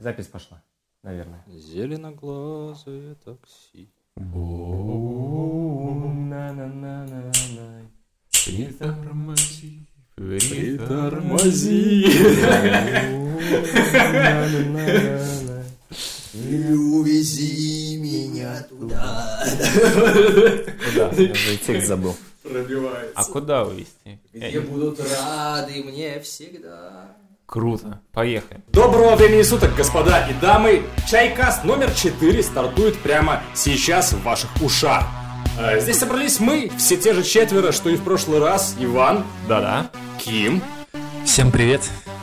Запись пошла, наверное. Зеленоглазое такси. Притормози, Притормози. Увези меня туда. Куда? Я уже и текст забыл. Пробивается. А куда увезти? Где будут рады мне всегда. Круто. Поехали. Доброго времени суток, господа и дамы! Чайкаст номер 4 стартует прямо сейчас в ваших ушах. Э, Здесь собрались мы, все те же четверо, что и в прошлый раз. Иван, Да-да. Ким Всем привет.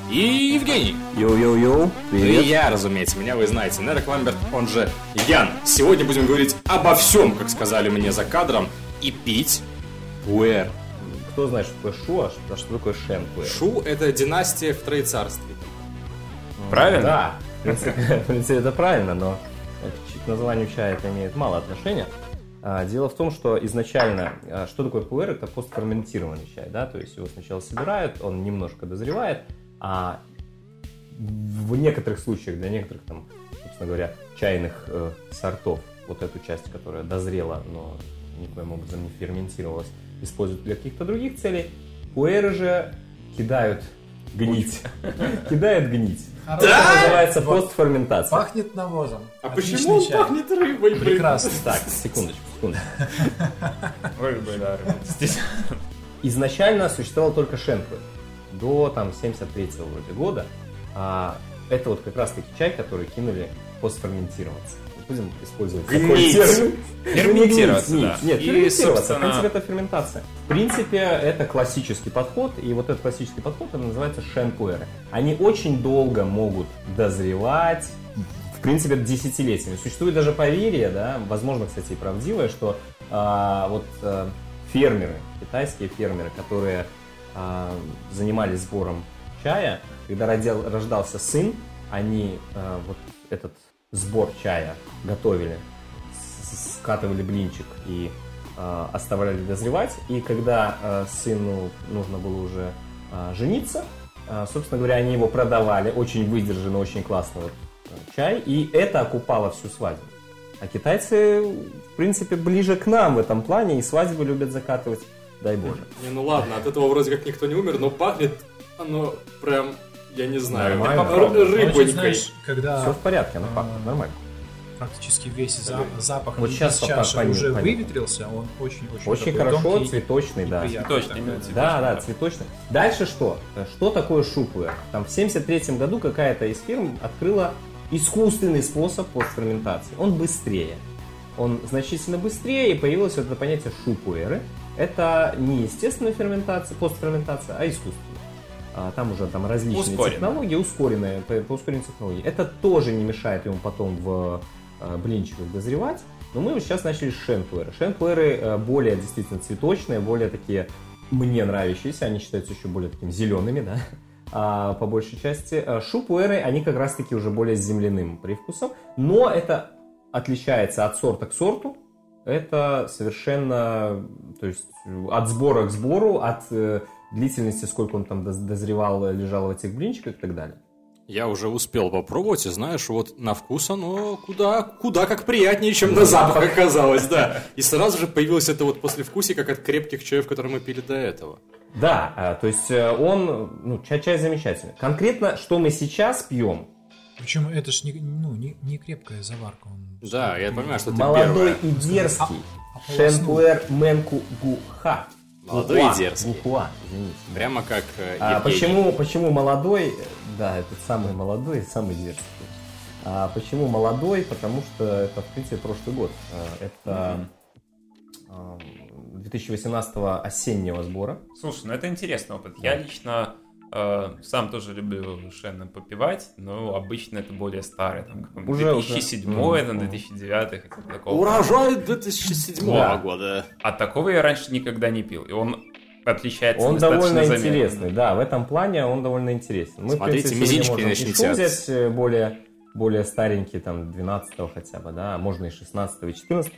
и Евгений. Йоу-йоу-йоу, Ну привет. и я, разумеется, меня вы знаете, Нерек Ламберт, он же Ян. Сегодня будем говорить обо всем, как сказали мне за кадром, и пить пуэр. Кто знает, что такое шу, а что- а что такое шен? пуэр? Шу – это династия в Троецарстве. Правильно? Да, в принципе, в принципе, это правильно, но к к названию чая это имеет мало отношения. А, Дело в том, что изначально, а, что такое пуэр, это постферментированный чай, да, то есть его сначала собирают, он немножко дозревает, а в некоторых случаях, для некоторых там, собственно говоря, чайных э, сортов, вот эту часть, которая дозрела, но никоим образом не ферментировалась, используют для каких-то других целей. Пуэры же кидают гнить. Кидают гнить. Это называется постферментация. Пахнет навозом. А Отличный почему он чай. пахнет рыбой? блин? Прекрасно. Так, секундочку, секундочку. Рыбы, да. Здесь- Изначально существовал только шенпуэр. До там 73 вроде года. А, это вот как раз таки чай, который кинули постферментироваться. Будем использовать такой Гнить. термин. Ферментироваться, не да. гнить, Нет, И, ферментироваться. В собственно- принципе, это ферментация. В принципе, это классический подход. И вот этот классический подход, это называется шенпуэры. Они очень долго могут дозревать, в принципе, десятилетиями. Существует даже поверье, да, возможно, кстати, и правдивое, что а, вот а, фермеры, китайские фермеры, которые а, занимались сбором чая, когда родил- рождался сын, они а, вот этот сбор чая готовили, скатывали блинчик и а, оставляли дозревать. И когда а, сыну нужно было уже а, жениться, собственно говоря, они его продавали, очень выдержанный, очень классный вот, э, чай, и это окупало всю свадьбу. А китайцы, в принципе, ближе к нам в этом плане, и свадьбы любят закатывать, дай боже. Не, ну ладно, от этого вроде как никто не умер, но пахнет оно прям, я не знаю, Нормально. рыбонькой. знаешь, когда Все в порядке, оно пахнет нормально. практически весь за- запах Вот сейчас чаши уже поню- выветрился, он очень-очень Очень хорошо, цветочный, да. такой, именно да. цветочный. Да, да, да. цветочный. Дальше что? Что такое шупуэр? Там в 73 году какая-то из фирм открыла искусственный способ постферментации. Он быстрее. Он значительно быстрее, и появилось вот это понятие шупуэры. Это не естественная ферментация, постферментация, а искусственная. А, Там уже там различные Ускоренная. технологии, ускоренные, по, по ускоренной технологии. Это тоже не мешает ему потом в э, блинчиках дозревать. Но мы сейчас начали с шенпуэры. Шенпуэры э, более действительно цветочные, более такие мне нравящиеся. Они считаются еще более такими зелеными, да, а, по большей части. А Шупуэры, они как раз-таки уже более с земляным привкусом. Но это отличается от сорта к сорту. Это совершенно, то есть от сбора к сбору, от э, длительности, сколько он там доз- дозревал, лежал в этих блинчиках и так далее. Я уже успел попробовать, и знаешь, вот на вкус оно куда, куда как приятнее, чем на запах оказалось, да. И сразу же появилось это вот послевкусие, как от крепких чаев, которые мы пили до этого. Да, а, то есть э, он, ну, чай, чай замечательный. Конкретно, что мы сейчас пьем, Причем это ж не, ну, не, не крепкая заварка. Он Да, я понимаю, что это молодой первое. и дерзкий, А- ополоснул. Шенпуэр Менку Гуха. Молодой и Гухуа, дерзкий. Гухуа, извините. Прямо как э, А почему, почему молодой? Да, этот самый молодой и самый дерзкий. А почему молодой? Потому что это, в принципе, прошлый год. А, Это а, 2018 осеннего сбора. Слушай, ну это интересный опыт. Я лично э, сам тоже люблю Шеннон попивать, но обычно это более старый, там, Уже, уже. 2007, Мгм. там, 2009, хотя бы такого. Урожай 2007 Да. года. А такого я раньше никогда не пил, и он отличается Он довольно заметно. интересный, да, в этом плане он довольно интересен. Мы, в Смотрите, принципе, мизинчики начните взять э, более, более старенькие, там, 12 хотя бы, да, можно и 16 и 14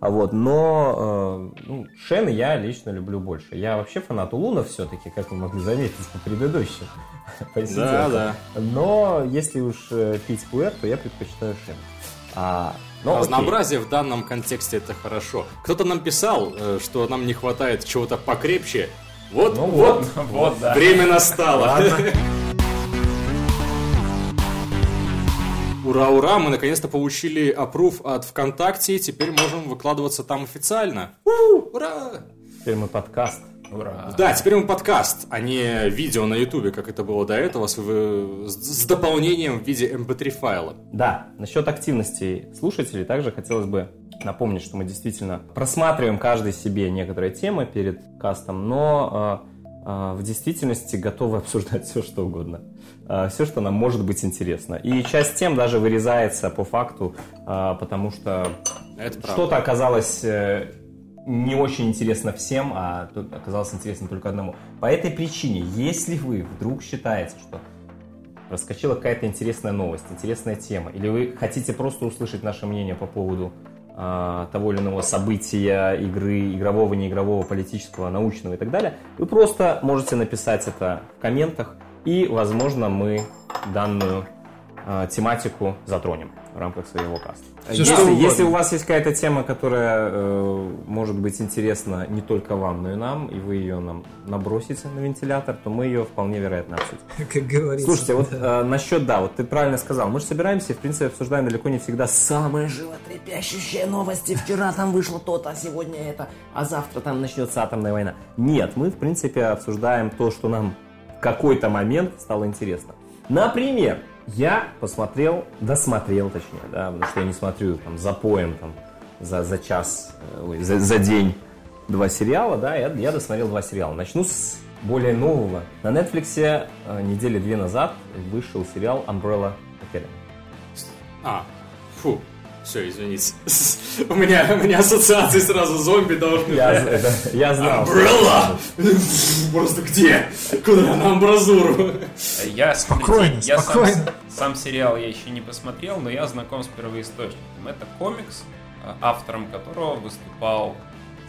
а вот, но э, ну, Шен я лично люблю больше. Я вообще фанат Улуна все-таки, как вы могли заметить по предыдущим посиделкам. да. Но если уж э, пить пуэр, то я предпочитаю Шен. А, ну, окей. Разнообразие в данном контексте это хорошо. Кто-то нам писал, э, что нам не хватает чего-то покрепче. Вот, Ну вот, вот, Вот, да. время настало. Ладно. Ура, ура, мы наконец-то получили опруф от ВКонтакте, и теперь можем выкладываться там официально. У, ура! Теперь мы подкаст. Ура. Да, теперь мы подкаст, а не видео на ютубе, как это было до этого, с, с- дополнением в виде mp3 файла. Да, насчет активности слушателей также хотелось бы напомнить, что мы действительно просматриваем каждый себе некоторые темы перед кастом, но э, в действительности готовы обсуждать все, что угодно. все, что нам может быть интересно. И часть тем даже вырезается по факту, э, потому что что-то оказалось э, не очень интересно всем, а оказалось интересно только одному. По этой причине, если вы вдруг считаете, что проскочила какая-то интересная новость, интересная тема, или вы хотите просто услышать наше мнение по поводу а, того или иного события, игры, игрового, неигрового, политического, научного и так далее, вы просто можете написать это в комментах, и, возможно, мы данную а, тематику затронем в рамках своего каста. Всё Если, если у вас есть какая-то тема, которая э, может быть интересна не только вам, но и нам, и вы ее нам набросите на вентилятор, то мы ее вполне вероятно обсудим. Как говорится. Слушайте, вот э, насчет, да, вот ты правильно сказал, мы же собираемся и, в принципе, обсуждаем далеко не всегда самые животрепещущие новости. Вчера там вышло то-то, а сегодня это, а завтра там начнется атомная война. Нет, мы, в принципе, обсуждаем то, что нам в какой-то момент стало интересно. Например, я посмотрел, досмотрел, точнее, да, потому что я не смотрю там за поем, там, за, за час, э, ой, за, за день два сериала, да, я, я досмотрел два сериала. Начну с более нового. На Netflix э, недели две назад вышел сериал Umbrella Academy. А, фу, все, извините. У меня, у меня ассоциации сразу зомби должны Я, это- я знал. Umbrella! Просто где? Куда? На амбразуру. Я, Спокойно, я сам, спокойно. сам сериал я еще не посмотрел, но я знаком с первоисточником. Это комикс, а, автором которого выступал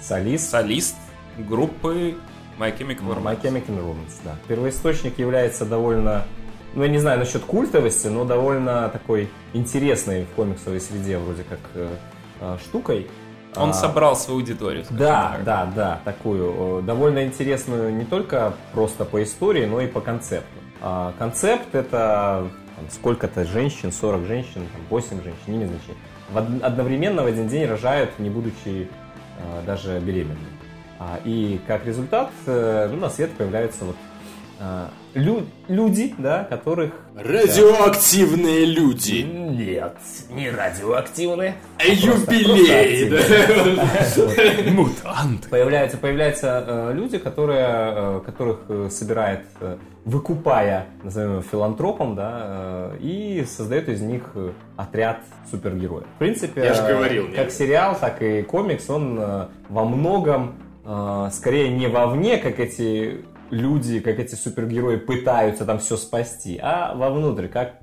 Солист. солист группы My Chemical Romance. My Chemical Romance, да. Первоисточник является довольно, ну я не знаю насчет культовости, но довольно такой интересной в комиксовой среде вроде как э, э, штукой. Он А, собрал свою аудиторию. Да, так. да, да, такую э, довольно интересную не только просто по истории, но и по концепту. А концепт это там, сколько-то женщин, 40 женщин, там, 8 женщин, не имеет значения. В од- одновременно в один день рожают, не будучи э, даже беременными. А, и как результат ну, на свет появляются вот лю- люди, да, которых... Радиоактивные люди. Нет, не радиоактивные. Юбилей, да? Мутант. Появляются, появляются э, люди, которые, э, которых э, собирает, э, выкупая, назовем его филантропом, да, э, и создает из них э, отряд супергероев. В принципе, Я же э, говорил, как нет? сериал, так и комикс, он э, во многом э, скорее не вовне, как эти люди, как эти супергерои пытаются там все спасти, а вовнутрь, как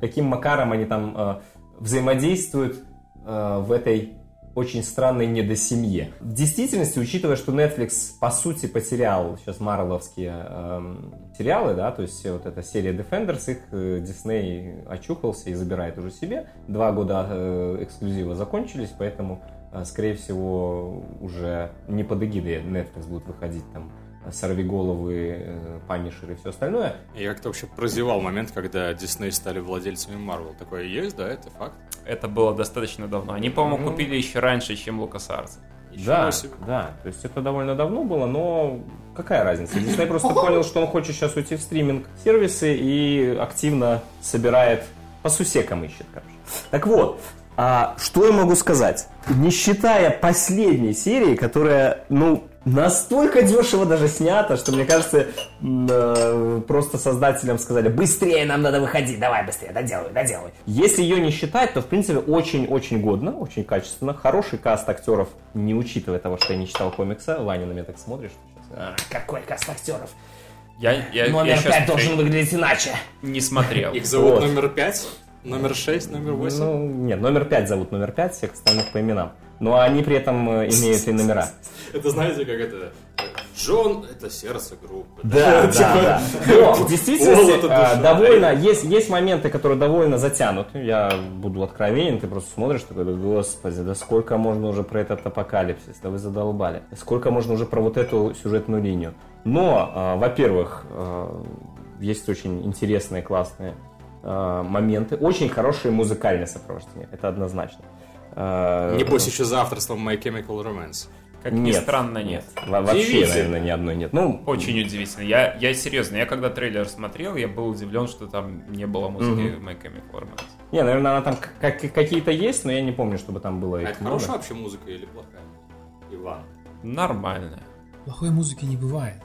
каким макаром они там э, взаимодействуют э, в этой очень странной недосемье. В действительности, учитывая, что Netflix по сути потерял сейчас марвеловские эм, сериалы, да, то есть вот эта серия Defenders, их э, Disney очухался и забирает уже себе. Два года э, эксклюзива закончились, поэтому, э, скорее всего, уже не под эгидой Netflix будут выходить там сорвиголовы, э, панишеры и все остальное. Я как-то вообще прозевал момент, когда Дисней стали владельцами Marvel. Такое есть, да, это факт. Это было достаточно давно. Они, по-моему, Ну. купили еще раньше, чем LucasArts. Ничего Да, себе. да, то есть это довольно давно было, но какая разница? Дисней просто понял, что он хочет сейчас уйти в стриминг сервисы и активно собирает по сусекам ищет, короче. Так вот, а, что я могу сказать? Не считая последней серии, которая, ну, настолько дешево даже снята, что, мне кажется, э, просто создателям сказали, быстрее нам надо выходить, давай быстрее, доделай, доделай. Если ее не считать, то, в принципе, очень-очень годно, очень качественно. Хороший каст актеров, не учитывая того, что я не читал комикса. Ваня на меня так смотришь. «А, какой каст актеров? Я, я, я Номер щас 5 должен выглядеть иначе. не смотрел. Их зовут Вот. номер пять? Номер 6, номер 8. Ну, нет, номер пять зовут номер пять, всех остальных по именам. Но они при этом э, имеют и номера. Это знаете, как это... Джон — это сердце группы. Да, Типа, да, да. Но в действительности а, довольно, есть, есть моменты, которые довольно затянуты. Я буду откровенен, ты просто смотришь, такой, да господи, да сколько можно уже про этот апокалипсис, да вы задолбали. Сколько можно уже про вот эту сюжетную линию. Но, а, во-первых, а, есть очень интересные, классные моменты, очень хорошее музыкальное сопровождение, это однозначно. А, Небось еще за авторством My Chemical Romance. Как ни странно, нет. Во- Вообще, наверное, ни одной нет. Ну, Очень удивительно. Я, я серьезно, я когда трейлер смотрел, я был удивлен, что там не было музыки My Chemical Romance. не, наверное, она там как- какие-то есть, но я не помню, чтобы там было А их это много. хорошая вообще музыка или плохая? Иван. Нормально. Плохой музыки не бывает.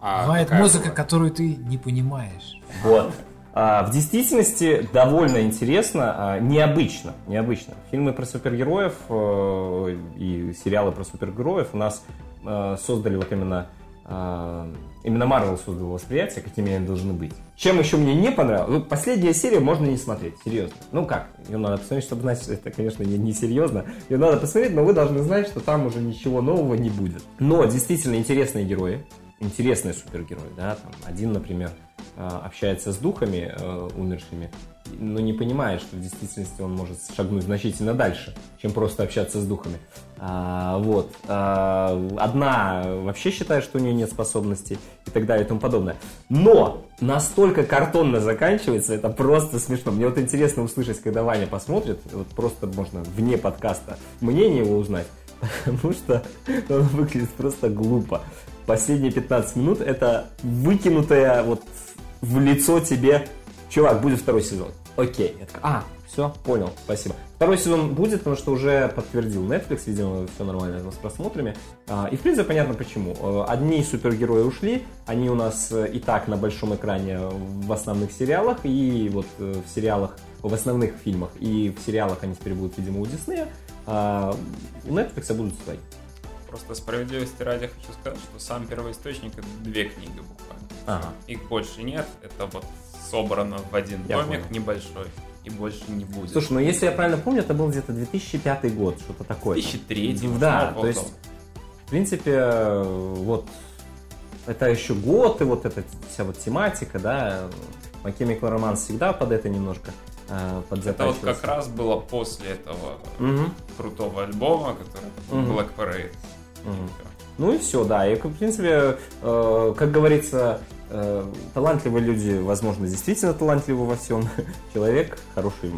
А бывает музыка, бывает? которую ты не понимаешь. Вот. А, в действительности довольно интересно, а, необычно, необычно. Фильмы про супергероев э, и сериалы про супергероев у нас э, создали вот именно э, именно Марвел создал восприятие, какими они должны быть. Чем еще мне не понравилось? Ну, последняя серия можно не смотреть, серьезно. Ну как? Ее надо посмотреть, чтобы знать, что это, конечно, не, не серьезно. Ее надо посмотреть, но вы должны знать, что там уже ничего нового не будет. Но действительно интересные герои, интересные супергерои, да, там один, например, общается с духами э, умершими, но не понимает, что в действительности он может шагнуть значительно дальше, чем просто общаться с духами. А, вот. А, одна вообще считает, что у нее нет способностей и так далее и тому подобное. Но настолько картонно заканчивается, это просто смешно. Мне вот интересно услышать, когда Ваня посмотрит, вот просто можно вне подкаста мнение его узнать, потому что он выглядит просто глупо. Последние 15 минут это выкинутая вот в лицо тебе чувак, будет второй сезон. Окей. Я такой, а, все, понял, спасибо. Второй сезон будет, потому что уже подтвердил Netflix, видимо, все нормально с просмотрами. А, И, в принципе, понятно почему. Э, Одни супергерои ушли, они у нас э, и так на большом экране в основных сериалах, и вот э, в сериалах, в основных фильмах, и в сериалах они теперь будут, видимо, у Диснея. А у Netflix будут свои. Просто справедливости ради хочу сказать, что сам первоисточник это две книги буквально. Ага. Их больше нет, это вот собрано в один Я томик понял. небольшой, и больше не будет. Слушай, ну если я правильно помню, это был где-то 2005 год, что-то такое. 2003 Да, ну, то есть, в принципе, вот это еще год, и вот эта вся вот тематика, да, My Chemical Romance всегда под это немножко э, Это вот как раз было после этого Мгм, крутого альбома, который Мгм. Black Parade. Мгм. Ну и все, да. И, в принципе, э, как говорится, э, талантливые люди, возможно, действительно талантливы во всем. Человек, хороший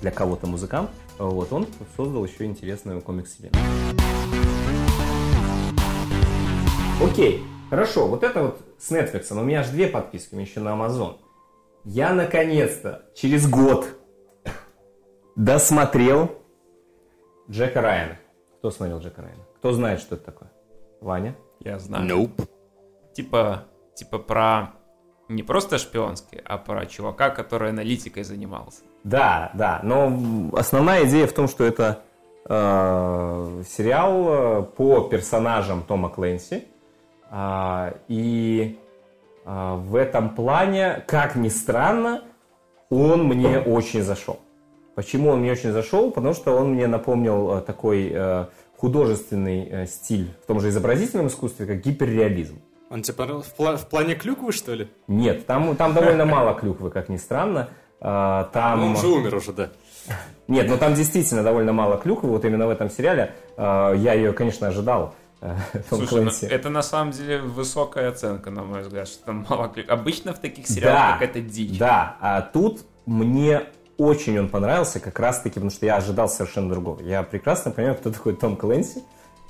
для кого-то музыкант, вот, он создал еще интересную комикс-вселенную. Окей, хорошо, вот это вот с Netflix, у меня аж две подписки, у меня еще на Amazon. Я наконец-то через год досмотрел Джека Райана. Кто смотрел Джека Райана? Кто знает, что это такое? Ваня? Я знаю. Nope. Типа, типа про не просто шпионский, а про чувака, который аналитикой занимался. Да, да, но основная идея в том, что это э, сериал э, по персонажам Тома Клэнси. А, и а, в этом плане, как ни странно, он мне очень зашел. Почему он мне очень зашел? Потому что он мне напомнил э, такой э, художественный э, стиль в том же изобразительном искусстве, как гиперреализм. Он тебе понравился в, пла- в плане клюквы, что ли? Нет, там, там довольно мало клюквы, как ни странно. А, Там... Ну, он же умер уже, да. Нет, но там действительно довольно мало клюквы. Вот именно в этом сериале э, я ее, конечно, ожидал. э, Слушай, ну, это на самом деле высокая оценка, на мой взгляд, что там мало клик. Обычно в таких сериалах какая-то дичь. Да, а тут мне очень он понравился, как раз таки, потому что я ожидал совершенно другого. Я прекрасно понимаю, кто такой Том Клэнси.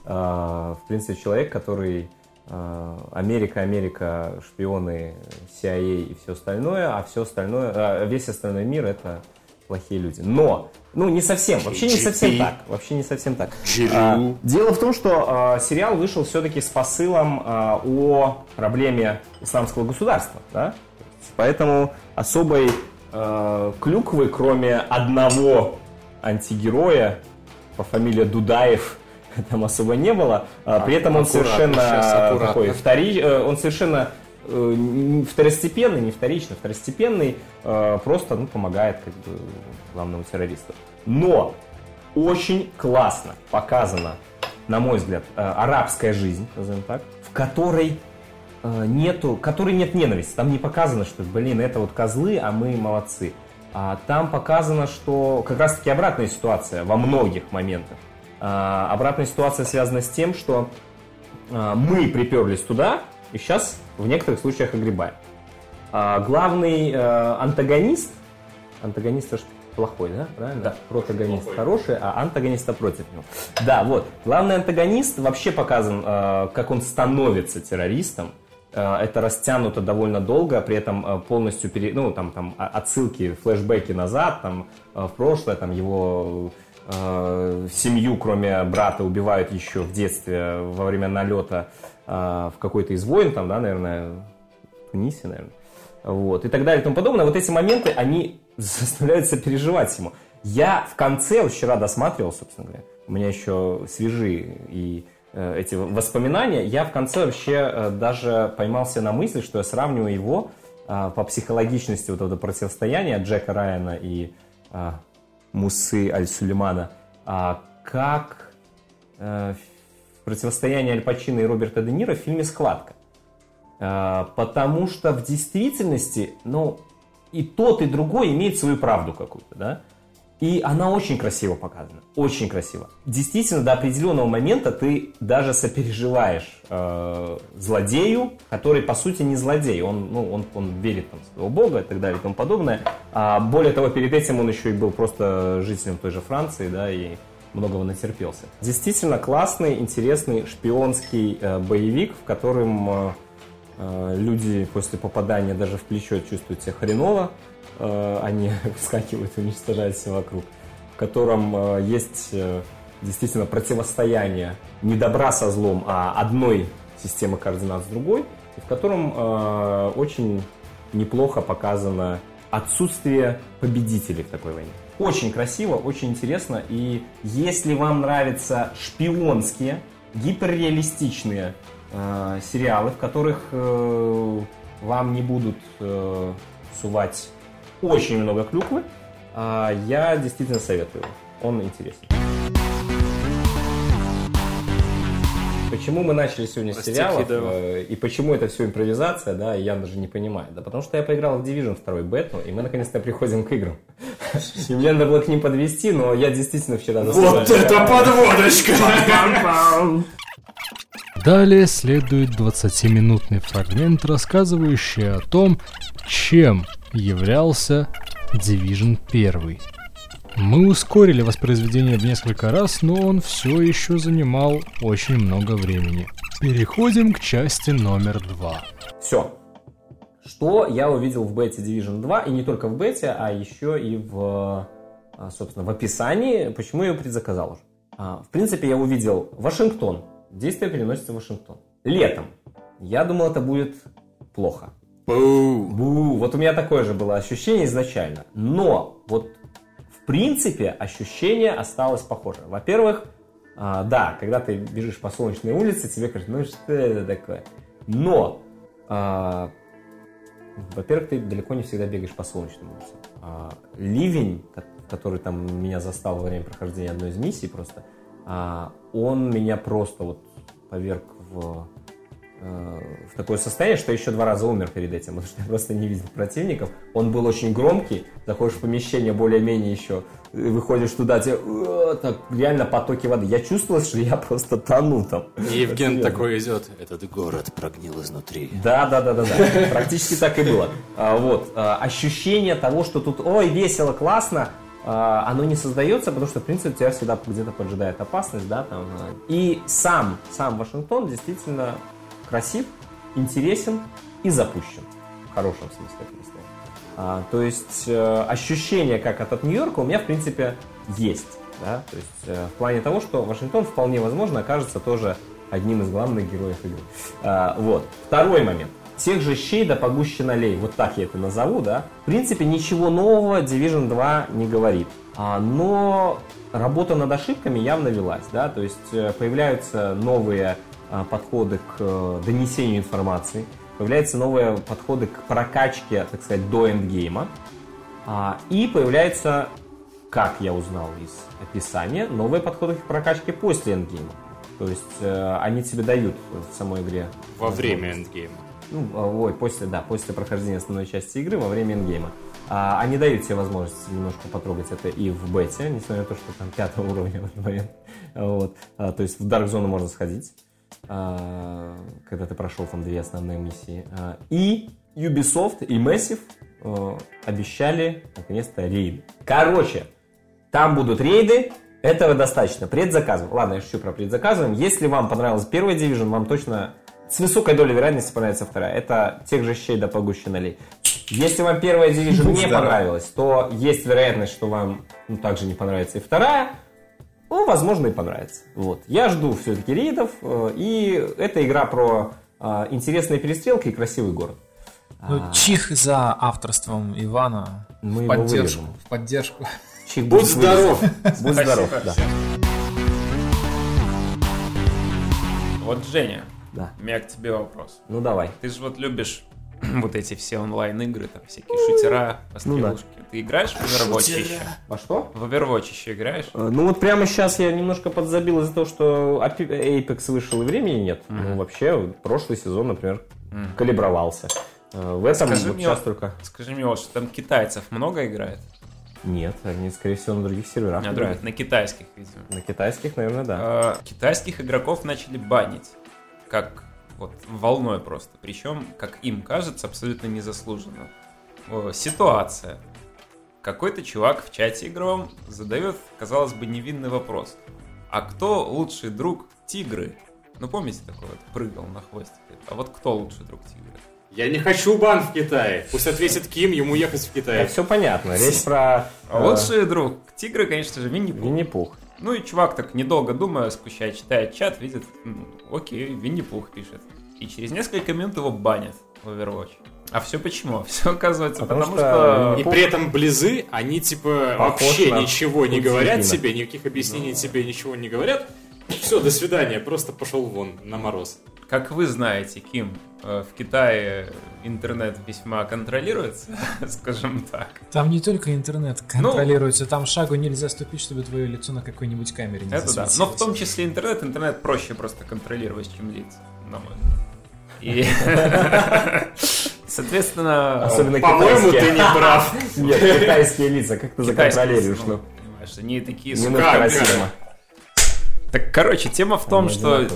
Э, В принципе, человек, который э, Америка, Америка, шпионы, CIA и все остальное, а все остальное, а весь остальной мир это плохие люди. Но, ну не совсем, вообще не совсем так, вообще не совсем так. А, Дело в том, что а, сериал вышел все-таки с посылом а, о проблеме исламского государства, да? Поэтому особой э, клюквы, кроме одного антигероя по фамилии Дудаев, там особо не было. А, При этом он совершенно такой втори, э, он совершенно э, второстепенный, не вторичный, второстепенный, э, просто ну, помогает как бы главному террористу. Но очень классно показана, на мой взгляд, арабская жизнь, назовем так, в которой нету, которой нет ненависти. Там не показано, что, блин, это вот козлы, а мы молодцы. А там показано, что как раз-таки обратная ситуация во многих моментах. А, обратная ситуация связана с тем, что а, мы приперлись туда и сейчас в некоторых случаях огребаем. А, главный э, антагонист, антагонист это плохой, да? Правильно? Да. Протагонист хороший, а антагониста против него. Да, вот. Главный антагонист вообще показан, э, как он становится террористом. Э, Это растянуто довольно долго, при этом э, полностью пере... ну, там, там отсылки, флешбеки назад, там, э, в прошлое, там его э, семью, кроме брата, убивают еще в детстве во время налета э, в какой-то из войн, там, да, наверное, в Тунисе, наверное, вот, и так далее и тому подобное. Вот эти моменты, они заставляют сопереживать ему. Я в конце, вчера досматривал, собственно говоря, у меня еще свежие и эти воспоминания, я в конце вообще э, даже поймался на мысли, что я сравниваю его э, по психологичности вот этого противостояния Джека Райана и э, Мусы Аль-Сулеймана, а, как э, противостояние Аль Пачино и Роберта Де Ниро в фильме «Схватка». Потому что в действительности, ну, и тот, и другой имеет свою правду какую-то, да? И она очень красиво показана, очень красиво. Действительно, до определенного момента ты даже сопереживаешь э, злодею, который по сути не злодей, он, ну, он, он верит там, в своего бога и так далее и тому подобное. А более того, перед этим он еще и был просто жителем той же Франции, да, и многого натерпелся. Действительно классный, интересный шпионский э, боевик, в котором э, э, люди после попадания даже в плечо чувствуют себя хреново, они выскакивают и уничтожают все вокруг, в котором э, есть э, действительно противостояние не добра со злом, а одной системы координат с другой, и в котором э, очень неплохо показано отсутствие победителей в такой войне. Очень красиво, очень интересно, и если вам нравятся шпионские, гиперреалистичные э, сериалы, в которых э, вам не будут э, сувать очень много клюквы, а, я действительно советую. Он интересный. Почему мы начали сегодня с сериалов, э, и почему это все импровизация, да, я даже не понимаю. Да потому что я поиграл в Division 2 бету, и мы наконец-то приходим к играм. И мне надо было к ним подвести, но я действительно вчера Вот это подводочка! Далее следует 20-минутный фрагмент, рассказывающий о том, чем являлся Division 1. Мы ускорили воспроизведение в несколько раз, но он все еще занимал очень много времени. Переходим к части номер два. Все. Что я увидел в бете Division 2, и не только в бете, а еще и в, а, собственно, в описании, почему я ее предзаказал уже. А, В принципе, я увидел Вашингтон. Действие переносится в Вашингтон. Летом. Я думал, это будет плохо. Бу, вот у меня такое же было ощущение изначально. Но вот в принципе ощущение осталось похоже. Во-первых, а, да, когда ты бежишь по солнечной улице, тебе кажется, ну что это такое? Но, а, во-первых, ты далеко не всегда бегаешь по солнечным улицам. А, ливень, ко- который там меня застал во время прохождения одной из миссий просто, он меня просто вот поверг в в такое состояние, что еще два раза умер перед этим, потому что я просто не видел противников. Он был очень громкий, заходишь в помещение более-менее еще, э, выходишь туда, тебе э, так реально потоки воды. Я чувствовал, что я просто тону там. И Евген такой идет. Этот город прогнил изнутри. Да, да, да, да, да. Практически так и было. А, вот. а, ощущение того, что тут, ой, весело, классно, а, оно не создается, потому что, в принципе, тебя всегда где-то поджидает опасность, да, там. И сам, сам Вашингтон действительно красив, интересен и запущен. В хорошем смысле этого слова. А, то есть э, ощущение, как от, от Нью-Йорка, у меня, в принципе, есть. Да? То есть э, в плане того, что Вашингтон вполне возможно окажется тоже одним из главных героев игры. А, вот. Второй момент. Тех же щей да погуще налей, вот так я это назову, да. В принципе, ничего нового Division 2 не говорит. А, но работа над ошибками явно велась, да, то есть э, появляются новые подходы к э, донесению информации, появляются новые подходы к прокачке, так сказать, до эндгейма. А, и появляются, как я узнал из описания, новые подходы к прокачке после эндгейма. То есть э, они тебе дают в самой игре. Во время эндгейма. Ну, а, ой, после, да, после прохождения основной части игры во время эндгейма. А, они дают тебе возможность немножко потрогать это и в бете, несмотря на то, что там пятого уровня в этот момент. Вот. А, то есть в Dark Zone можно сходить, а, когда ты прошел там две основные миссии. А, и Ubisoft и Massive э, обещали наконец-то рейды. Короче, там будут рейды, этого достаточно. Предзаказываем. Ладно, я шучу про предзаказываем. Если вам понравилась первая Division, вам точно с высокой долей вероятности понравится вторая. Это тех же щей да погуще налей. Если вам первая Division не понравилась, то есть вероятность, что вам ну, также не понравится и вторая. Ну, возможно, и понравится. Вот. Я жду все-таки рейдов. э, И это игра про э, интересные перестрелки и красивый город. Ну, чих за авторством Ивана. Мы в его поддержку. вырежем. В поддержку. Чих Будь будет здоров! Будь здоров, да. Вот, Женя, Да. у меня к тебе вопрос. Ну давай. Ты же вот любишь вот эти все онлайн-игры, там всякие шутера, пострелушки. Ты играешь в Overwatch еще? Во что? В Overwatch еще играешь? Э, Ну вот прямо сейчас я немножко подзабил из-за того, что Apex вышел и времени нет. Ну вообще прошлый сезон, например, калибровался. Э, В этом Скажи вот мне, сейчас только Скажи мне вот, что там китайцев много играет? нет, они скорее всего на других серверах На играют. других, на китайских, видимо. На китайских, наверное, да. А, Китайских игроков начали банить. Как вот волной просто. Причем, как им кажется, абсолютно незаслуженно. О, Ситуация. Какой-то чувак в чате игровом задает, казалось бы, невинный вопрос. А кто лучший друг тигры? Ну, помните, такой вот прыгал на хвостике? А вот кто лучший друг тигры? Я не хочу бан в Китае. Пусть ответит Ким, ему ехать в Китай. все понятно. Речь про А э, лучший друг тигры, конечно же, Винни-Пух. Винни-Пух. Ну и чувак так, недолго думая, скучая, читает чат, видит, ну, окей, Винни-Пух пишет. И через несколько минут его банят в Overwatch. А все почему? Все оказывается Потому потому, что что... И при этом близы, они типа Похож вообще на ничего не Путина. говорят тебе, никаких объяснений тебе ничего не говорят. Все, до свидания, просто пошел вон на мороз. Как вы знаете, Ким, э, в Китае интернет весьма контролируется, скажем так. Там не только интернет контролируется, там шагу нельзя ступить, чтобы твое лицо на какой-нибудь камере не Это да. Но в том числе интернет, интернет проще просто контролировать, чем лица, на мой взгляд. И, соответственно, Особенно По-моему, ты не прав. Нет, китайские лица, как ты законтролируешь, ну, ну. понимаешь, они такие Немножко расизма. Так, короче, тема в том, что.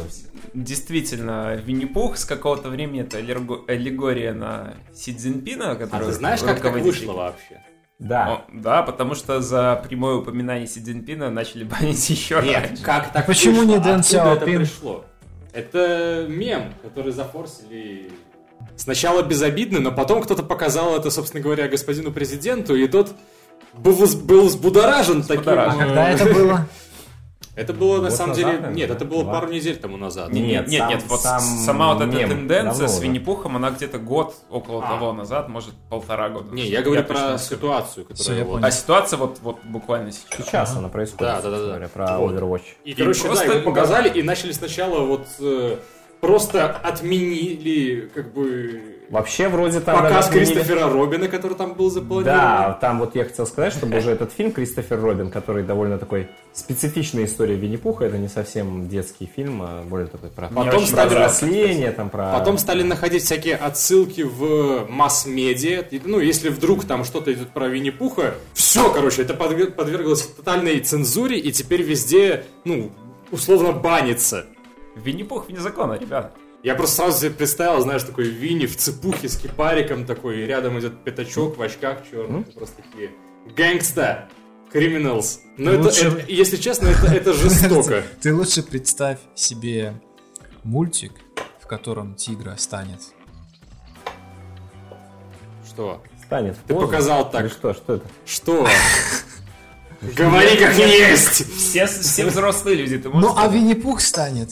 Действительно Винни-Пух с какого-то времени это аллегория на Си Цзиньпина, А который ты знаешь, как так вышло вообще? Да. О, да, потому что за прямое упоминание Си Цзиньпина начали банить еще Нет, раньше. как так Почему вышло? не Дэн Откуда это Сяопин? пришло? Это мем, который зафорсили сначала безобидно, но потом кто-то показал это, собственно говоря, господину президенту, и тот был, был взбудоражен таким... Э, Когда это было? Это было на самом назад, деле... наверное, Нет, да? это было Два. пару недель тому назад. Не- Нет, Нет, нет, сам- нет, вот сам сама вот эта мем тенденция с. Винни-Пухом, она где-то год, около А. того назад, может, полтора года. Не, я говорю точно про ситуацию, которая я вот... А ситуация вот, вот буквально сейчас. Сейчас она происходит, Да, да, да, да. говоря, про Вот. Overwatch. И, короче, просто- да, его показали и начали сначала вот э, просто отменили как бы Вообще, вроде там... показ отменили- Кристофера Робина, который там был запланирован. Да, там вот я хотел сказать, чтобы уже этот фильм Кристофер Робин, который довольно такой специфичная история Винни-Пуха, это не совсем детский фильм, а более такой про, Потом стали- взросление, там про... Потом стали находить всякие отсылки в масс-медиа. Ну, если вдруг там что-то идет про Винни-Пуха, все, короче, это подвер- подверглось тотальной цензуре, и теперь везде, ну, условно банится. Винни-Пух вне закона, ребята. Я просто сразу себе представил, знаешь, такой Винни в цепухе с кипариком такой, и рядом идет пятачок в очках черных, просто такие гэнгста, криминалс. Но это, Лучше- это- если честно, это, это жестоко. Ты лучше представь себе мультик, в котором тигра станет. Что? Станет Ты позу. показал так. Или что, что это? Что? Говори как есть! Все, все взрослые люди, ты можешь... Ну, а Винни-Пух станет.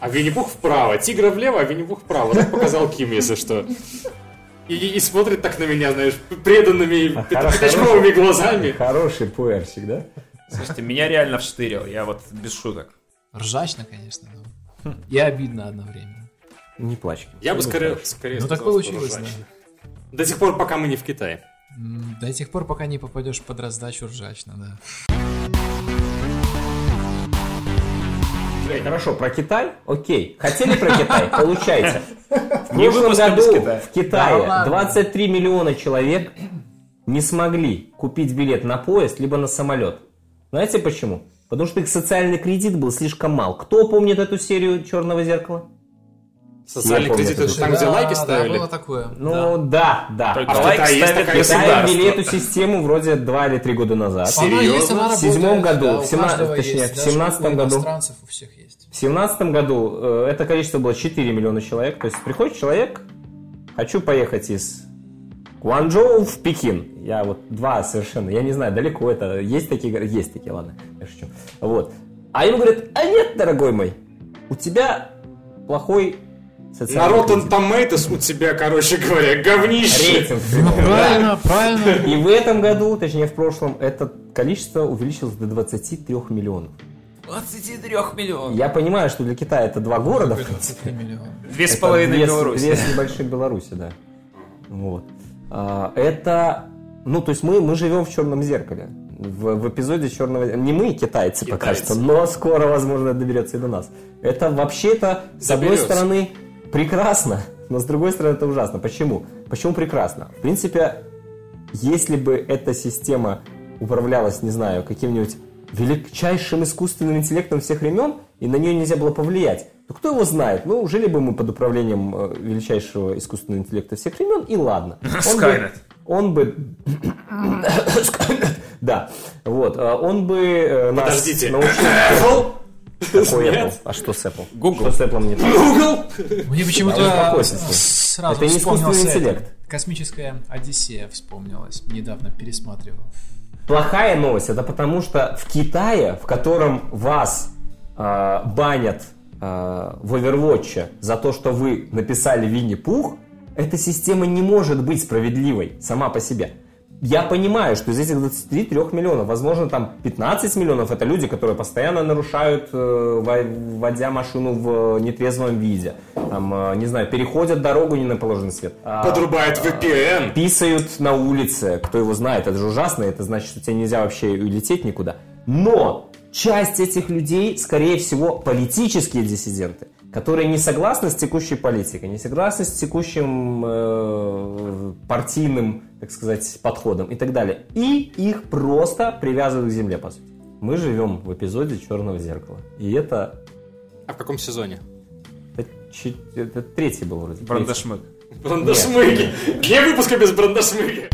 А Винни-Пух вправо, тигра влево, а Винни-Пух вправо. Так показал Ким, если что. И, и смотрит так на меня, знаешь, преданными пятачковыми глазами. Хороший пуэрчик, да? Слушайте, меня реально вштырил, я вот без шуток. Ржачно, конечно, но и обидно одновременно. Не плачь. Я бы скорее, скорее Ну, так получилось, ржачно. До тех пор, пока мы не в Китае. До тех пор, пока не попадешь под раздачу ржачно, да. Э, Хорошо, про Китай? Окей. Хотели про Китай? Получайте. В Не прошлом году в Китае Да ладно. 23 миллиона человек не смогли купить билет на поезд либо на самолет. Знаете почему? Потому что их социальный кредит был слишком мал. Кто помнит эту серию «Черного зеркала»? Социальный помнят кредит это. там, где лайки да, ставили. было такое. да. Ну да, да. А в лайк Китае есть ставит такая Китай ввели эту систему вроде 2 или 3 года назад. Серьезно? В седьмом году, в точнее, семнадцатом году. иностранцев у всех есть. В семнадцатом году э, это количество было 4 миллиона человек. То есть приходит человек, хочу поехать из Гуанчжоу в Пекин. Я вот два совершенно, я не знаю, далеко это, есть такие, города? есть такие, ладно, я шучу. Вот. А ему говорят, а нет, дорогой мой, у тебя плохой социальный На Rotten. Tomatoes у тебя, короче говоря, говнище. рейтинг. Ну, правильно, правильно. И в этом году, точнее в прошлом, это количество увеличилось до 23 миллионов. 23 миллионов. Я понимаю, что для Китая это два города. в принципе. 23 миллиона. Две с половиной Беларуси. Две с небольшим Беларуси, да. Вот. А, Это, ну, то есть мы, мы живем в черном зеркале. В, в эпизоде черного зеркала. Не мы, китайцы, пока Китайцы. что, но скоро, возможно, доберется и до нас. Это вообще-то, с одной стороны, прекрасно, но с другой стороны, это ужасно. Почему? Почему прекрасно? В принципе, если бы эта система управлялась, не знаю, каким-нибудь величайшим искусственным интеллектом всех времен, и на нее нельзя было повлиять, то кто его знает? Ну, жили бы мы под управлением э, величайшего искусственного интеллекта всех времен, и ладно. Он бы- Скайнет. Он бы... Да. Вот. э, Он бы э, нас Подождите. научил... Какой. Apple? А что с Apple? Google. Что с Apple не так? Мне Да, почему-то Слава. сразу Это не искусственный вспомнился интеллект. это. Космическая Одиссея вспомнилась. Недавно пересматривал. Плохая новость, это потому что в Китае, в котором вас э, банят э, в Overwatch за то, что вы написали Винни-Пух, эта система не может быть справедливой сама по себе. Я понимаю, что из этих 23 миллионов, возможно, там 15 миллионов это люди, которые постоянно нарушают, э, во- водя машину в нетрезвом виде. Там, э, не знаю, переходят дорогу не на положенный свет. А, Подрубает VPN. писают на улице, кто его знает, это же ужасно, это значит, что тебе нельзя вообще улететь никуда. Но часть этих людей, скорее всего, политические диссиденты, которые не согласны с текущей политикой, не согласны с текущим э, партийным, так сказать, подходом и так далее. И их просто привязывают к земле, по сути. Мы живем в эпизоде Черного зеркала. И это, А в каком сезоне? это, это третий был вроде. Брандашмык. Брандашмыги. Не выпуска без брандашмыги.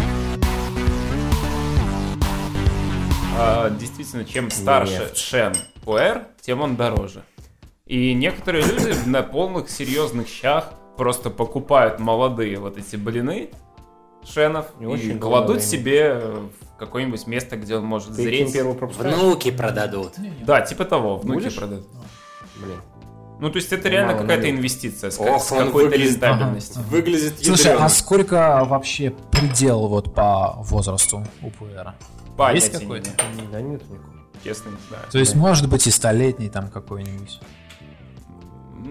А, действительно, чем старше Нефть. Шен Пуэр, тем он дороже. И некоторые люди на полных серьезных щах просто покупают молодые вот эти блины Шенов И и, очень кладут себе в какое-нибудь место, где он может Ты зреть. Внуки продадут. Да, типа того, внуки Будешь? продают. Блин. Ну, то есть это реально Мало какая-то налево. инвестиция с, Ох, с какой-то выглядит- рентабельностью. Выглядит Слушай, ядрёно. а сколько вообще предел вот по возрасту у? Понятия Есть не какой-то? имею, Да нет никакого. Честно не знаю. То есть может быть и столетний там какой-нибудь.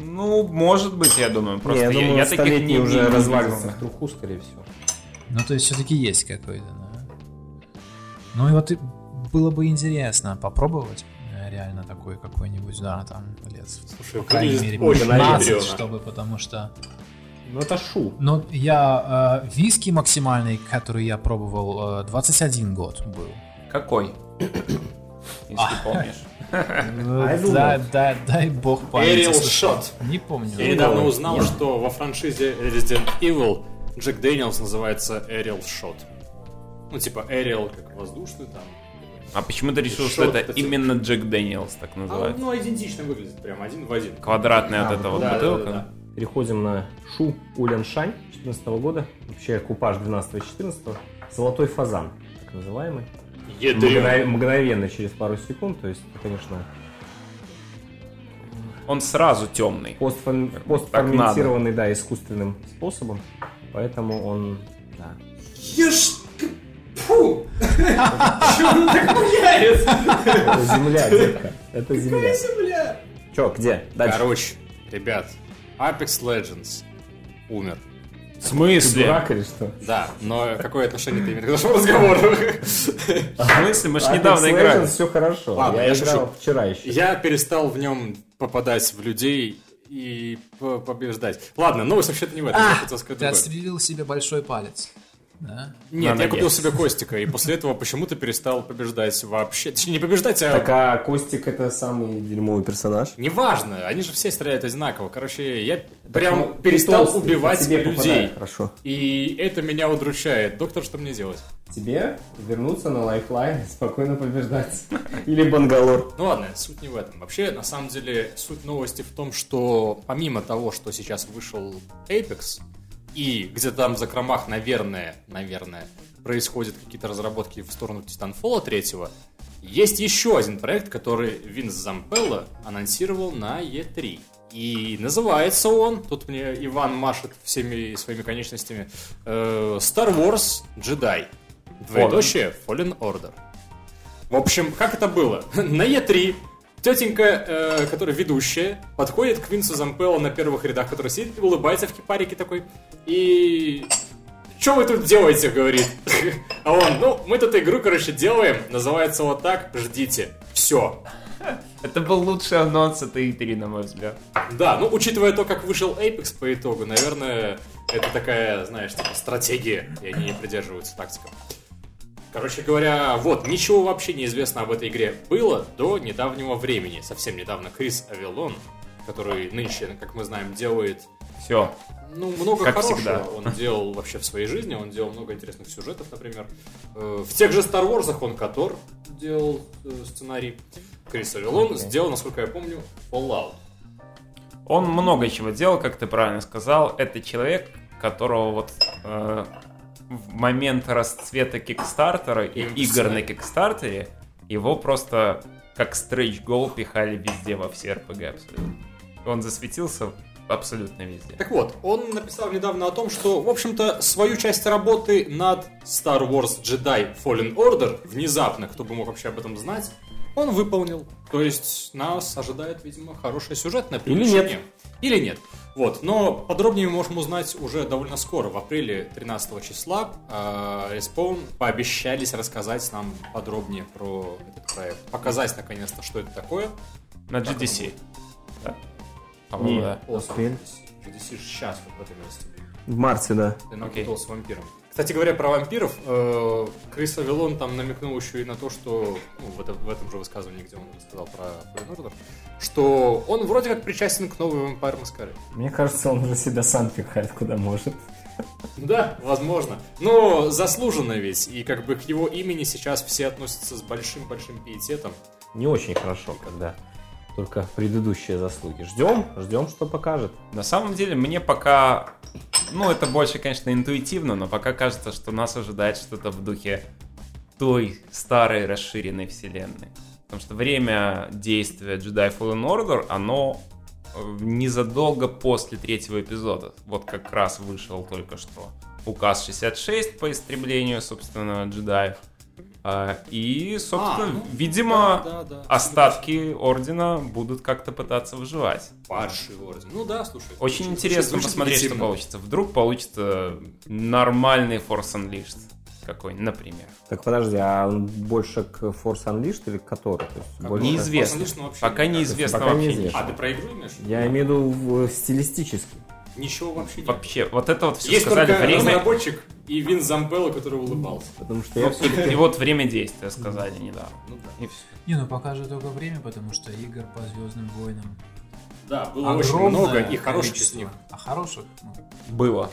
Ну, может быть, я думаю. Просто Не, я, я, думаю, я таких столетний не, уже не- не развалится труху, скорее всего. Ну, то есть все-таки есть какой-то, да. Ну и вот и было бы интересно попробовать э, реально такой какой-нибудь, да, там лет, Слушай, по крайней мере, очень 15, ядрёно. чтобы, потому что... Ну это шу. Ну, я... э, виски максимальный, который я пробовал, э, 21 год был. Какой? Если помнишь. I do Да, да, дай бог памяти. Aerial. Shot. Не помню. Я недавно узнал, что во франшизе Resident Evil Jack Daniel's называется Aerial Shot. Ну, типа Aerial как воздушный там. А почему ты решил, что это это- именно Джек Дэниелс так А, называется? ну, идентично выглядит, прям один в один. Квадратная А, вот эта вот Да, да, бутылка. да, да. Переходим на Шу Уляншань 2014 года. Вообще купаж 12-14. Золотой фазан, так называемый. Ядрёно. Мгно- Мгновенно, через пару секунд. То есть, конечно, Он сразу темный. постфон- постферментированный, да, искусственным способом. Поэтому он, да. Я ж... Фу! Чё он так меняет? Это земля, детка. Это земля. Земля! Че, где? Дальше. Короче, ребят, Apex Legends умер. В смысле? Дурак или что? Да, но какое отношение ты имеешь к нашему разговору? В смысле? Мы же недавно играли. все хорошо. Ладно, я играл вчера еще. Я перестал в нем попадать в людей и по- побеждать. Ладно, новость вообще-то не в этом. Я хотел сказать Ты отстрелил себе большой палец. Да? Нет, я купил себе Костика, и после этого почему-то перестал побеждать вообще. Точнее, не побеждать, а... Так, а Костик это самый дерьмовый персонаж? Неважно, они же все стреляют одинаково. Короче, я прям Ну, перестал ты толстый, убивать людей. попадает, Хорошо. И это меня удручает. Доктор, что мне делать? Тебе вернуться на лайфлайн, спокойно побеждать. Или Бангалор. Ну ладно, суть не в этом. Вообще, на самом деле, суть новости в том, что помимо того, что сейчас вышел Apex, и где-то там в закромах, наверное, наверное, происходят какие-то разработки в сторону Titanfall 3, есть еще один проект, который Винс Зампелло анонсировал на E3. И называется он, тут мне Иван машет всеми своими конечностями, э, Star Wars Jedi. Двоеточие Fallen Order. В общем, как это было? На Е3 тетенька, э, которая ведущая, подходит к Винсу Зампелло на первых рядах, который сидит, улыбается в кипарике такой, и... Что вы тут делаете, говорит. А он, ну, мы тут игру, короче, делаем, называется вот так, ждите. Все. Это был лучший анонс этой E3, на мой взгляд. Да, ну, учитывая то, как вышел Apex по итогу, наверное, это такая, знаешь, типа стратегия, и они не придерживаются тактикам. Короче говоря, вот, ничего вообще не известно об этой игре было до недавнего времени. Совсем недавно Крис Авилон, который нынче, как мы знаем, делает Все. ну, много Как хорошего всегда. он делал вообще в своей жизни. Он делал много интересных сюжетов, например. Э, В тех же Star Wars он Котор делал э, сценарий. Крис Авилон сделал, насколько я помню, Fallout. Он много чего делал, как ты правильно сказал. Это человек, которого вот э, в момент расцвета Кикстартера и игр на Кикстартере его просто как стретч гол пихали везде во все РПГ абсолютно. Он засветился абсолютно везде. Так вот, он написал недавно о том, что, в общем-то, свою часть работы над Star Wars Jedi Fallen Order, внезапно, кто бы мог вообще об этом знать, он выполнил. То есть нас ожидает, видимо, хорошее сюжетное Или приключение. Или нет. Вот, но подробнее мы можем узнать уже довольно скоро, в апреле 13 числа. э, Respawn пообещались рассказать нам подробнее про этот проект. Показать, наконец-то, что это такое. На GDC. Да? По-моему, да. О. GDC сейчас вот в этом месте. В марте, да. Ты Окей. напутал с вампиром. Кстати говоря, про вампиров, э, Крис Авилон там намекнул еще и на то, что, ну, в, это- в этом же высказывании, где он рассказал про Order, что он вроде как причастен к новой Vampire Masquerade. Мне кажется, он уже себя сам пихает куда может. Да, возможно. Но заслуженно ведь, и как бы к его имени сейчас все относятся с большим-большим пиететом. Не очень хорошо, когда только предыдущие заслуги. Ждем, ждем, что покажет. На самом деле, мне пока... Ну, это больше, конечно, интуитивно, но пока кажется, что нас ожидает что-то в духе той старой расширенной вселенной. Потому что время действия Jedi Fallen Order, оно э, незадолго после третьего эпизода. Вот как раз вышел только что указ 66 по истреблению, собственно, джедаев. А, И, собственно, А, ну, видимо, да, да, да. остатки Ордена будут как-то пытаться выживать. Падший орден. Ну да, слушай. Очень интересно звучит посмотреть, что получится. Вдруг получится нормальный Force Unleashed какой-нибудь, например. Так подожди, а он больше к Force Unleashed или к Котору? То есть Как больше- Неизвестно. Force Unleashed, ну, вообще Пока неизвестно Пока вообще неизвестно. А, ты про игру имеешь? Я имею в виду стилистически. Ничего вообще нет. Вообще, вот это вот все Есть сказали только время. разработчик и Вин Зампелло, который улыбался. Потому что я все И вот время действия сказали недавно. Ну да. И все. Не, ну пока же только время, потому что игр по Звездным войнам Да, было очень много и хороших из них. А хороших, ну, Было.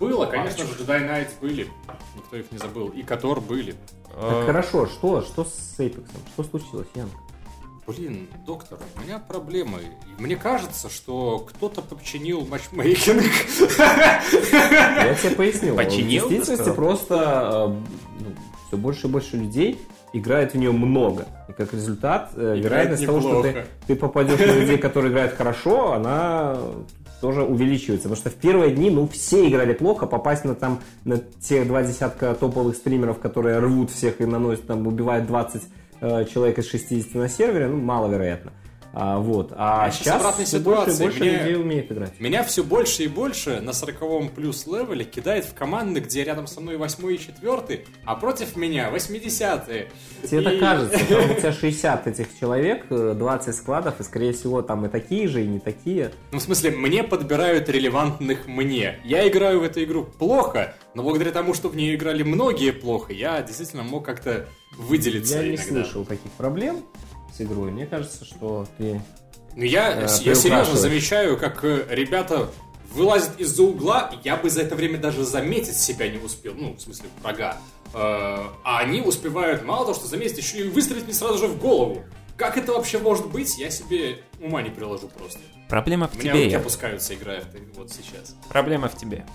Было, конечно же, Jedi Knights были. Никто их не забыл. И Котор были. Так Э, хорошо, что? Что с Эйпексом? Что случилось, Ян? Блин, доктор, у меня проблемы. Мне кажется, что кто-то подчинил матчмейкинг. Я тебе пояснил. Починил, В действительности просто все больше и больше людей играет в нее много. И как результат, э, Играет вероятность того, что ты, неплохо. ты попадешь на людей, которые играют хорошо, она тоже увеличивается. Потому что в первые дни, ну, все играли плохо, попасть на там на те два десятка топовых стримеров, которые рвут всех и наносят, там, убивают 20 э, человек из 60 на сервере, ну, маловероятно. А, вот. А Я сейчас обратной всё больше и больше людей умеет играть. Меня все больше и больше на 40 плюс левеле кидает в команды, где рядом со мной 8 и 4, а против меня 80-е. Тебе И- кажется, там у тебя 60 этих человек, э, 20 складов, и, скорее всего, там и такие же, и не такие. Ну, в смысле, мне подбирают релевантных мне. Я играю в эту игру плохо, но благодаря тому, что в нее играли многие плохо, я действительно мог как-то выделиться Я не иногда. слышал таких проблем с игрой. Мне кажется, что ты... Ну, я, Э, я серьезно замечаю, как э, ребята вылазят из-за угла, я бы за это время даже заметить себя не успел, ну, в смысле, врага. Э, а они успевают мало того, что заметить, еще и выстрелить мне сразу же в голову. Как это вообще может быть, я себе ума не приложу просто. Проблема в У меня тебе. руки я. опускаются, играя вот сейчас. Проблема в тебе.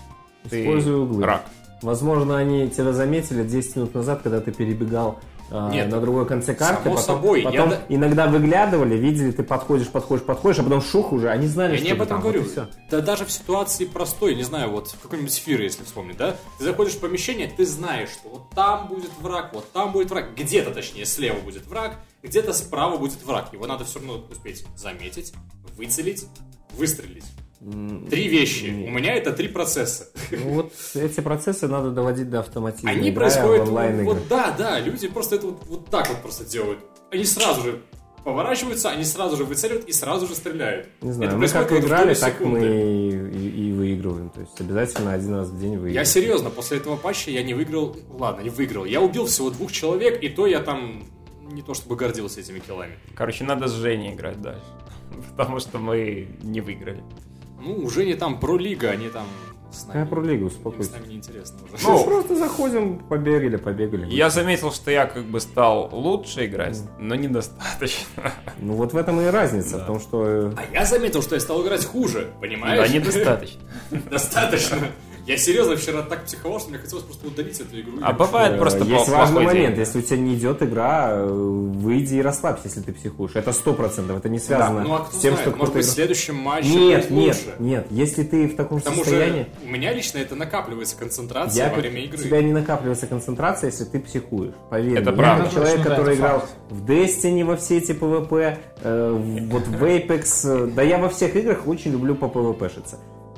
Ты Используй углы. рак. Возможно, они тебя заметили 10 минут назад, когда ты перебегал Нет, на другой конце карты. само потом, собой, я потом да- иногда выглядывали, видели, ты подходишь, подходишь, подходишь, а потом шух уже, они знали, Я что не об этом там, вот говорю. и всё. Да даже в ситуации простой, не знаю, вот в какой-нибудь сфере, если вспомнить, да? Ты заходишь в помещение, ты знаешь, что вот там будет враг, вот там будет враг, где-то, точнее, слева будет враг, где-то справа будет враг. Его надо все равно успеть заметить, выцелить, выстрелить. Три вещи. У меня это три процесса. Ну, вот эти процессы надо доводить до автоматизма. Они играя происходят в онлайн-игры. вот, да, да, люди просто это вот, вот так вот просто делают. Они сразу же поворачиваются, они сразу же выцеливают и сразу же стреляют. Не знаю, это мы как происходит вот в играли, так мы секунды. и, и- и выигрываем. То есть обязательно один раз в день выигрываем. Я серьезно, после этого патча я не выиграл... Ладно, не выиграл. Я убил всего двух человек, и то я там не то чтобы гордился этими киллами. Короче, надо с Женей играть дальше. Потому что мы не выиграли. Ну, уже не там про-лига, они там с нами. Какая пролига, Им успокойся. с нами неинтересно уже. Ну, просто заходим, побегали, побегали. Я заметил, что я как бы стал лучше играть, но недостаточно. Ну вот в этом и разница, в том, что э, А я заметил, что я стал играть хуже, Да, понимаешь? недостаточно. Достаточно. Я серьезно вчера так психовал, что мне хотелось просто удалить эту игру. А бывает э, просто есть важный момент. Если у тебя не идет игра, э, выйди и расслабься, если ты психуешь. Это сто процентов. Это не Да, связано ну а кто с тем, знает, что может кто-то быть, в следующем матче Нет, нет, лучше. нет. Если ты в таком К тому состоянии... у меня лично это накапливается концентрация Я во время игры. у тебя не накапливается концентрация, если ты психуешь. Поверь. Это мне. правда. Человек, Ну да, который играл факт. в Destiny во все эти PvP, э, вот в Apex, да я во всех играх очень люблю по PvP-шиться.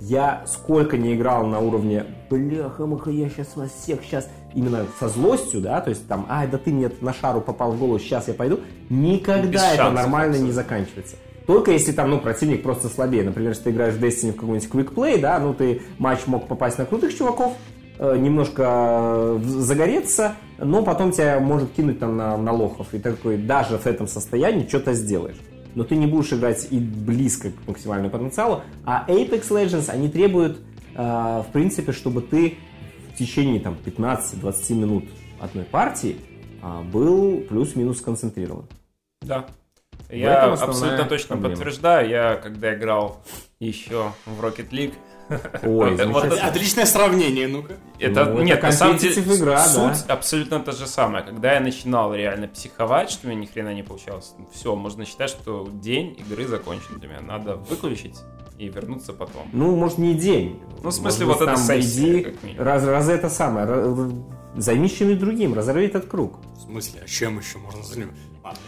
Я сколько не играл на уровне бляха-муха, я сейчас вас всех сейчас именно со злостью, да, то есть там, ай, да ты мне на шару попал в голову, сейчас я пойду, никогда Без это шансов, нормально не заканчивается. Только если там, ну, противник просто слабее. Например, если ты играешь в Destiny в какой-нибудь квикплей, да, ну, ты матч мог попасть на крутых чуваков, э, немножко э, загореться, но потом тебя может кинуть там на, на лохов. И ты такой, даже в этом состоянии что-то сделаешь. Но ты не будешь играть и близко к максимальному потенциалу. А Apex Legends, они требуют, э, в принципе, чтобы ты в течение там 15-20 минут одной партии а, был плюс-минус сконцентрирован. Да. Я абсолютно точно проблема. подтверждаю. Я когда играл еще в Rocket League, Ой. Отличное сравнение, ну-ка. это Ну, это нет, на самом деле игра, суть да. абсолютно та же самая. Когда я начинал реально психовать, что у меня ни хрена не получалось, все, можно считать, что день игры закончен для меня. Надо выключить и вернуться потом. Ну, может, не день. Ну, в смысле, Может вот там сессия, иди, как минимум. раз, раз это самое, раз- займись чем-нибудь другим, разорви этот круг. В смысле, а чем еще можно заниматься? Ладно,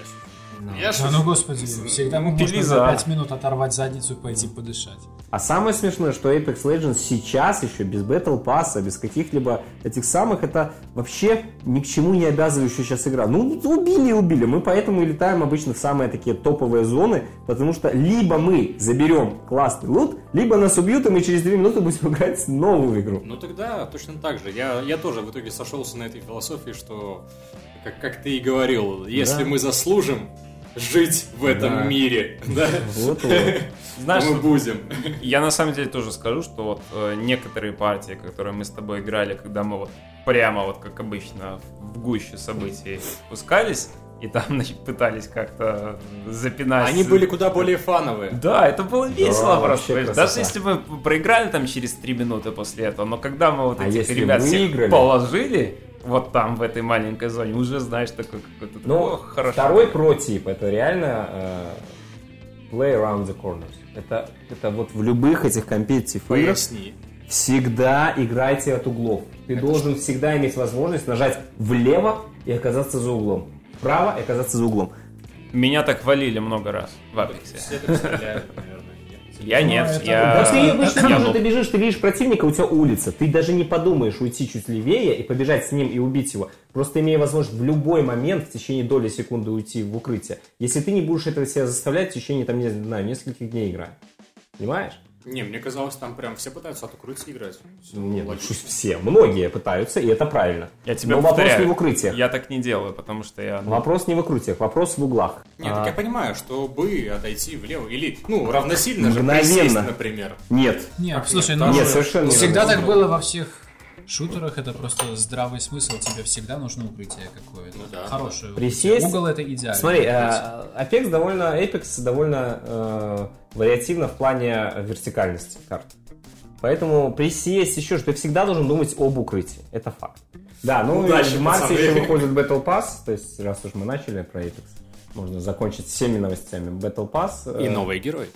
я шучу. Я Да ну господи, всегда можно Пили за за. 5 минут оторвать задницу и пойти подышать. А самое смешное, что Apex Legends сейчас еще без Battle Pass, без каких-либо этих самых, это вообще ни к чему не обязывающая сейчас игра. Ну, убили и убили. Мы поэтому и летаем обычно в самые такие топовые зоны, потому что либо мы заберем классный лут, либо нас убьют, и мы через 2 минуты будем играть новую игру. Ну тогда точно так же. Я, я тоже в итоге сошелся на этой философии, что, как, как ты и говорил, если Да. мы заслужим жить в этом Да. мире, да, Вот, вот. Знаешь, мы будем. Я на самом деле тоже скажу, что вот э, некоторые партии, которые мы с тобой играли, когда мы вот прямо вот как обычно в гущу событий спускались и там значит, пытались как-то запинать. Они были куда более фановые. Да, это было весело Да, просто. понимаешь. красота. Даже если мы проиграли там через 3 минуты после этого, но когда мы вот А этих ребят всех положили, вот там, в этой маленькой зоне, уже знаешь, такой какой-то Ну, «Ох, хорошо. второй про-тип, это реально э, play around the corners. Это, это вот в любых этих компетитив играх Поясни. всегда играйте от углов. Ты должен всегда иметь возможность нажать влево и оказаться за углом. Вправо и оказаться за углом. Меня так валили много раз в Апексе. Так стреляют, наверное. нет. Я нет, это- я... Да ты обычно я тоже был- ты бежишь, ты видишь противника, у тебя улица. Ты даже не подумаешь уйти чуть левее и побежать с ним и убить его. Просто имея возможность в любой момент в течение доли секунды уйти в укрытие. Если ты не будешь этого себя заставлять в течение, там, не знаю, нескольких дней игры. Понимаешь? Не, мне казалось, там прям все пытаются от укрытия играть. Всё Нет, ну, логично. все, многие пытаются, и это правильно. Я тебе Но вопрос повторяю, не в укрытиях. Я так не делаю, потому что я... ну, Вопрос не в укрытиях, вопрос в углах. Нет, А, так я понимаю, чтобы отойти влево. Или, ну, равносильно же Мгновенно. присесть, например. Нет. Нет, Как слушай, нет? ну Нет, же совершенно всегда так было во всех шутерах, это просто здравый смысл, тебе всегда нужно укрытие какое-то. Ну да. Хорошее Присесть. укрытие. Угол это идеально. Смотри, укрытие. э, Apex довольно, Apex довольно э, вариативно в плане вертикальности карт. Поэтому присесть еще, что ты всегда должен думать об укрытии. Это факт. Да, ну Удачи, и в марте еще выходит Battle Pass, то есть раз уж мы начали про Apex, можно закончить всеми новостями. Battle Pass. И э, новый герой.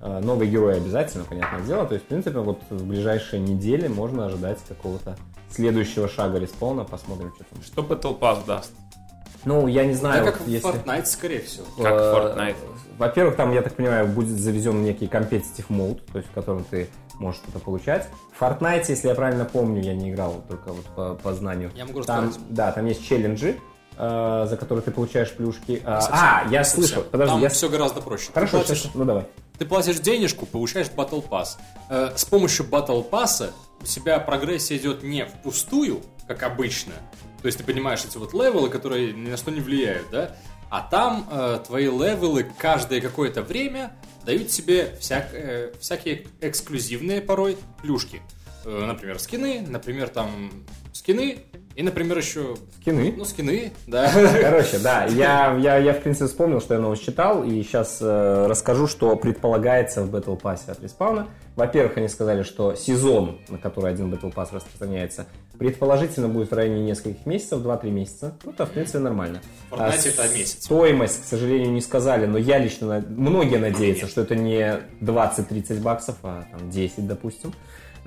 Э, Новые герои обязательно, понятное дело. То есть, в принципе, вот в ближайшие недели можно ожидать какого-то следующего шага респауна. Посмотрим, что там. Что Battle Pass даст? Ну, я не Да, знаю, как вот в если... Fortnite, скорее всего. Как Э, Fortnite. Во-первых, там, я так понимаю, будет завезен некий competitive mode, то есть в котором ты можешь что-то получать. В Fortnite, если я правильно помню, я не играл только вот по, по знанию. Я могу там, рассказать. Да, там есть челленджи, э, за которые ты получаешь плюшки. А, Совсем, а, я слышал. Подожди, Там я... все гораздо проще. Хорошо, сейчас- ну давай. Ты платишь денежку, получаешь Battle Pass. Э, с помощью Battle Pass у тебя прогрессия идет не впустую, как обычно. То есть ты понимаешь эти вот левелы, которые ни на что не влияют, да? А там э, твои левелы каждое какое-то время дают тебе всяк- э, всякие эксклюзивные порой плюшки. Э, например, скины, например, там скины, и, например, еще... Скины. Ну, скины, да. Короче, да, я, я, я в принципе вспомнил, что я новость читал, и сейчас э, расскажу, что предполагается в Battle Pass от респауна. Во-первых, они сказали, что сезон, на который один Battle Pass распространяется, предположительно будет в районе нескольких месяцев, 2-3 месяца. Ну, это, в принципе, нормально. А это месяц. Стоимость, к сожалению, не сказали, но я лично, многие надеются, что это не 20-30 баксов, а там 10, допустим,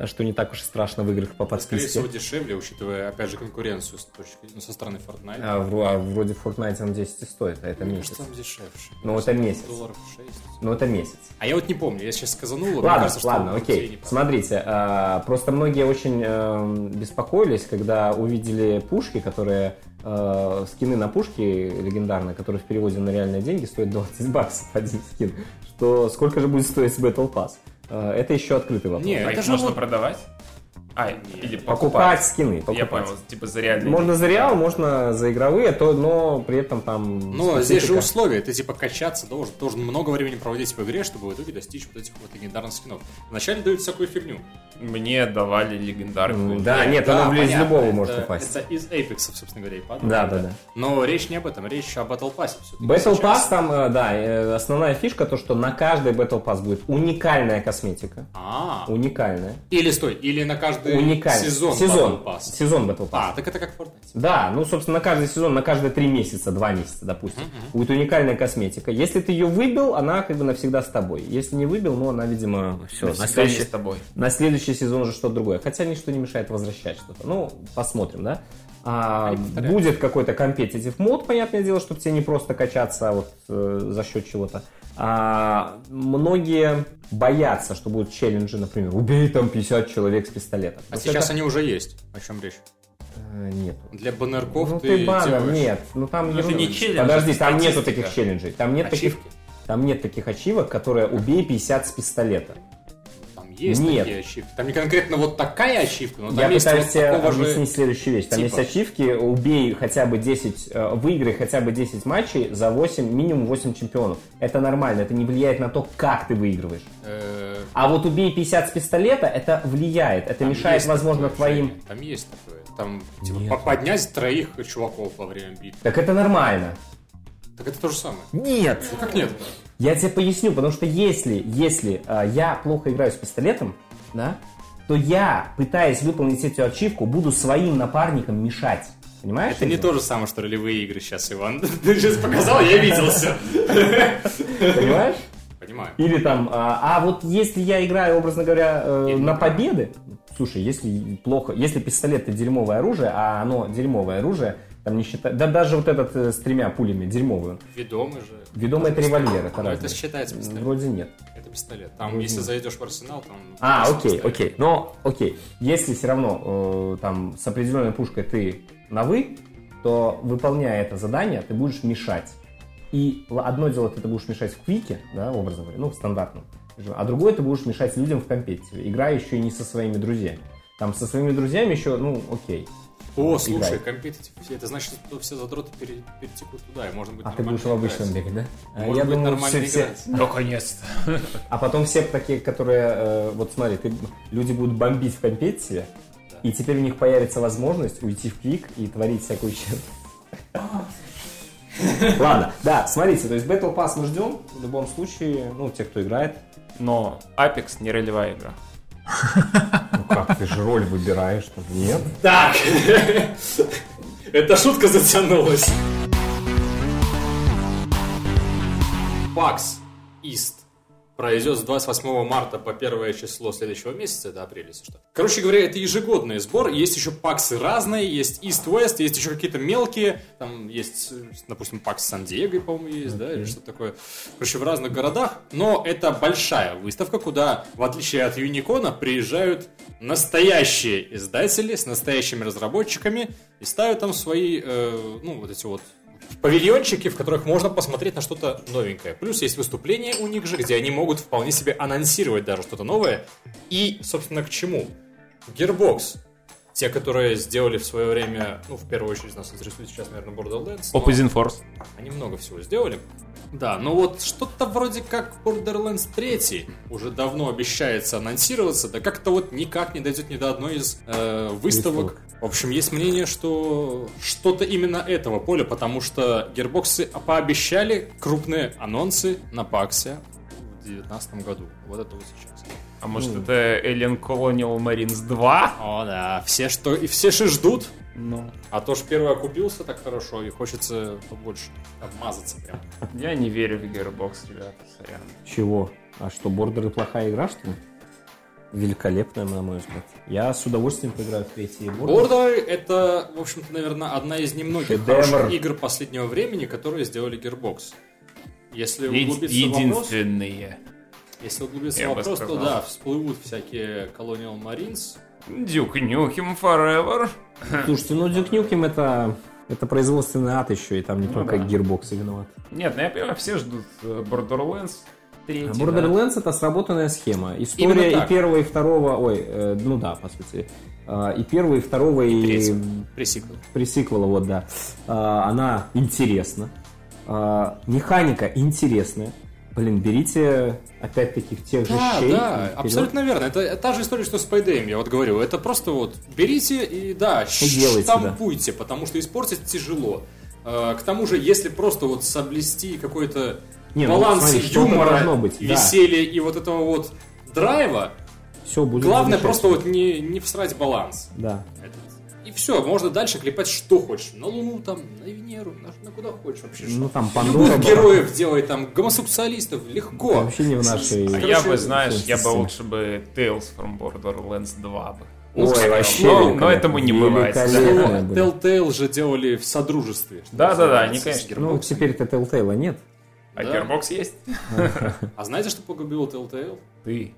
что не так уж и страшно в играх по Скорее подписке. всего, дешевле, учитывая, опять же, конкуренцию с точки, ну, со стороны Fortnite. А, вро- а вроде в Fortnite там 10 и стоит, а это Мне месяц. кажется, там дешевше. Ну, это месяц. Долларов 6. Ну, это месяц. А я вот не помню, я сейчас сказанул, а Ладно, кажется, ладно, он окей. Смотрите, а, просто многие очень эм, беспокоились, когда увидели пушки, которые э, скины на пушки легендарные, которые в переводе на реальные деньги стоят 20 баксов один скин. Что сколько же будет стоить Battle Pass? Э, это еще открытый вопрос. Не, А это их же можно вот- продавать? А, или покупать покупать. скины, Я покупать. понял, типа за реальные Можно за реал, можно за игровые, то, но при этом там. Но здесь же условия, ты типа качаться должен, должен много времени проводить в игре, чтобы в итоге достичь вот этих вот легендарных скинов. Вначале дают всякую фигню. Мне давали легендарную. М, Да, нет, оно из понятно, любого это- может упасть. Это из Apex, собственно говоря, и падает. Да, да, да. Но речь не об этом, речь о Battle Pass. Battle сейчас. Pass там, э, да, э, основная фишка то, что на каждый Battle Pass будет уникальная косметика. А, Уникальная. или стой, или на каждый Уникальная. сезон, Сезон. Battle Pass. Сезон Battle Pass. А, так это как Fortnite. Да, ну, собственно, на каждый сезон, на каждые три месяца, два месяца, допустим, будет уникальная косметика. Если ты ее выбил, она как бы навсегда с тобой. Если не выбил, ну, она, видимо, все. На Навсегда следующий, с тобой. на следующий сезон уже что-то другое. Хотя ничто не мешает возвращать что-то. Ну, посмотрим, да? А, повторяют. будет какой-то competitive мод, понятное дело, чтобы тебе не просто качаться а вот э, за счет чего-то. А, многие боятся, что будут челленджи, например, убей там 50 человек с пистолетом. А Вот сейчас это- они уже есть. О чем речь? Э, Нету. Для баннерков Ну ты, ты баннер, делаешь нет. Ну там Ну, не челлендж, Подожди, там нету таких челленджей. Там нет таких. Там нет таких ачивок, которые убей 50 с пистолета. Есть Нет. такие ачивки. Там не конкретно вот такая ачивка, но там Я есть пытаюсь вот тебе такого же... объяснить следующую вещь. Там типа. есть ачивки, убей хотя бы 10, э, выиграй хотя бы 10 матчей за 8, минимум 8 чемпионов. Это нормально, это не влияет на то, как ты выигрываешь. э, А вот убей 50 с пистолета, это влияет. Это там мешает, возможно, такое, твоим... Там есть такое. Там типа, Нет. по- поднять троих чуваков во время битвы. Так это нормально. Так это то же самое. Нет. Ну как нет? Я тебе поясню, потому что если, если э, я плохо играю с пистолетом, да, то я, пытаясь выполнить эту ачивку, буду своим напарникам мешать. Понимаешь? Это не то же самое, что ролевые игры сейчас, Иван. Ты сейчас показал, я видел все. Понимаешь? Понимаю. Или там, а, а вот если я играю, образно говоря, э, на победы, слушай, если плохо, если пистолет это дерьмовое оружие, а оно дерьмовое оружие, Там не считать. Да даже вот этот э, с тремя пулями, дерьмовый. Ведомый же. Ведомый это револьвер, это Ну, разное. это считается пистолет. Вроде нет. Это пистолет. Там, если зайдешь в арсенал, там... А, окей, пистолет. окей. Но, окей. Если все равно э, там с определенной пушкой ты на вы, то выполняя это задание, ты будешь мешать. И одно дело, ты это будешь мешать в квике, да, образно говоря, ну, в стандартном. А другое ты будешь мешать людям в компетитиве, играя еще и не со своими друзьями. Там со своими друзьями еще, ну, окей. О, слушай, компетитив. Это значит, что все задроты пере- перетекут туда, и можно будет А ты будешь в обычном беге, да? Может я быть, думаю, нормально все- все- играть. Наконец-то. А потом все такие, которые, э, вот смотри, ты- люди будут бомбить в компетитиве, и теперь у них появится возможность уйти в квик и творить всякую черт. Ладно, да, смотрите, то есть Battle Pass мы ждем, в любом случае, ну, те, кто играет. Но Apex не ролевая игра. Ну как, ты же роль выбираешь, что нет? Так! Эта шутка затянулась. PAX East пройдет с 28 марта по 1 число следующего месяца, это апрель, если что. Короче говоря, это ежегодный сбор, есть еще паксы разные, есть East-West, есть еще какие-то мелкие, там есть, допустим, пакс Сан-Диего, по-моему, есть, да, или что-то такое. Короче, в разных городах, но это большая выставка, куда, в отличие от Юникона, приезжают настоящие издатели с настоящими разработчиками и ставят там свои, э, ну, вот эти вот павильончики, в которых можно посмотреть на что-то новенькое. Плюс есть выступления у них же, где они могут вполне себе анонсировать даже что-то новое. И, собственно, к чему? Gearbox. Те, которые сделали в свое время, ну, в первую очередь нас интересует сейчас, наверное, Borderlands. Opposing Force. Они много всего сделали. Да, но вот что-то вроде как Borderlands 3 уже давно обещается анонсироваться, да как-то вот никак не дойдет ни до одной из э, выставок. Выставок. В общем, есть мнение, что что-то именно этого поля, потому что гербоксы пообещали крупные анонсы на Паксе в 2019 году. Вот это вот сейчас. А может это Alien Colonial Marines 2? О, да, все что и все же ждут. Ну, А то ж первый окупился так хорошо, и хочется побольше обмазаться прям. я не верю в Gearbox, ребята, сорян. Чего? А что, Бордеры плохая игра, что ли? Великолепная, на мой взгляд. Я с удовольствием поиграю в третий Border. Border это, в общем-то, наверное, одна из немногих Шедевр. хороших игр последнего времени, которые сделали Gearbox. Если углубиться в вопрос, Единственные. если углубиться Я в вопрос, то да, всплывут всякие Colonial Marines. Дюк Нюхим Forever. Слушайте, ну Duke Nukem это, это производственный ад еще, и там не только да. Gearbox виноват. Нет, ну я понимаю, все ждут э, Borderlands 3. А Borderlands это сработанная схема. История и первого, и второго, ой, э, ну да, по сути. А, И первого, и второго, и, третьего. Пресиквел. пресиквела, вот, да. А, Она интересна. А, Механика интересная. Блин, берите опять-таки тех же Да, щей. да, и вперед. абсолютно верно. Это та же история, что с Payday, я вот говорю. Это просто вот берите и, да, делайте, штампуйте, потому что испортить тяжело. Э, К тому же, если просто вот соблюсти какой-то Не, ну, баланс смотри, что-то юмора, должно быть, да. веселья и вот этого вот драйва, Все будет главное просто вот не, не всрать баланс. Да. этот. И все, можно дальше клепать что хочешь. На Луну, там, на Венеру, на, на куда хочешь вообще. Ну что. там Пандора Любых была. героев делай, там, гомосексуалистов, легко. Вообще не в нашей... А Короче, я бы, знаешь, я бы лучше бы Tales from Borderlands 2 бы. Ой, сказал. вообще Но- великолепно. но этому не бывает. Ну. Telltale же делали в содружестве. Да-да-да, они, конечно. Ну, теперь-то Telltale нет. А Да. Gearbox есть? А знаете, что погубило Telltale? Ты.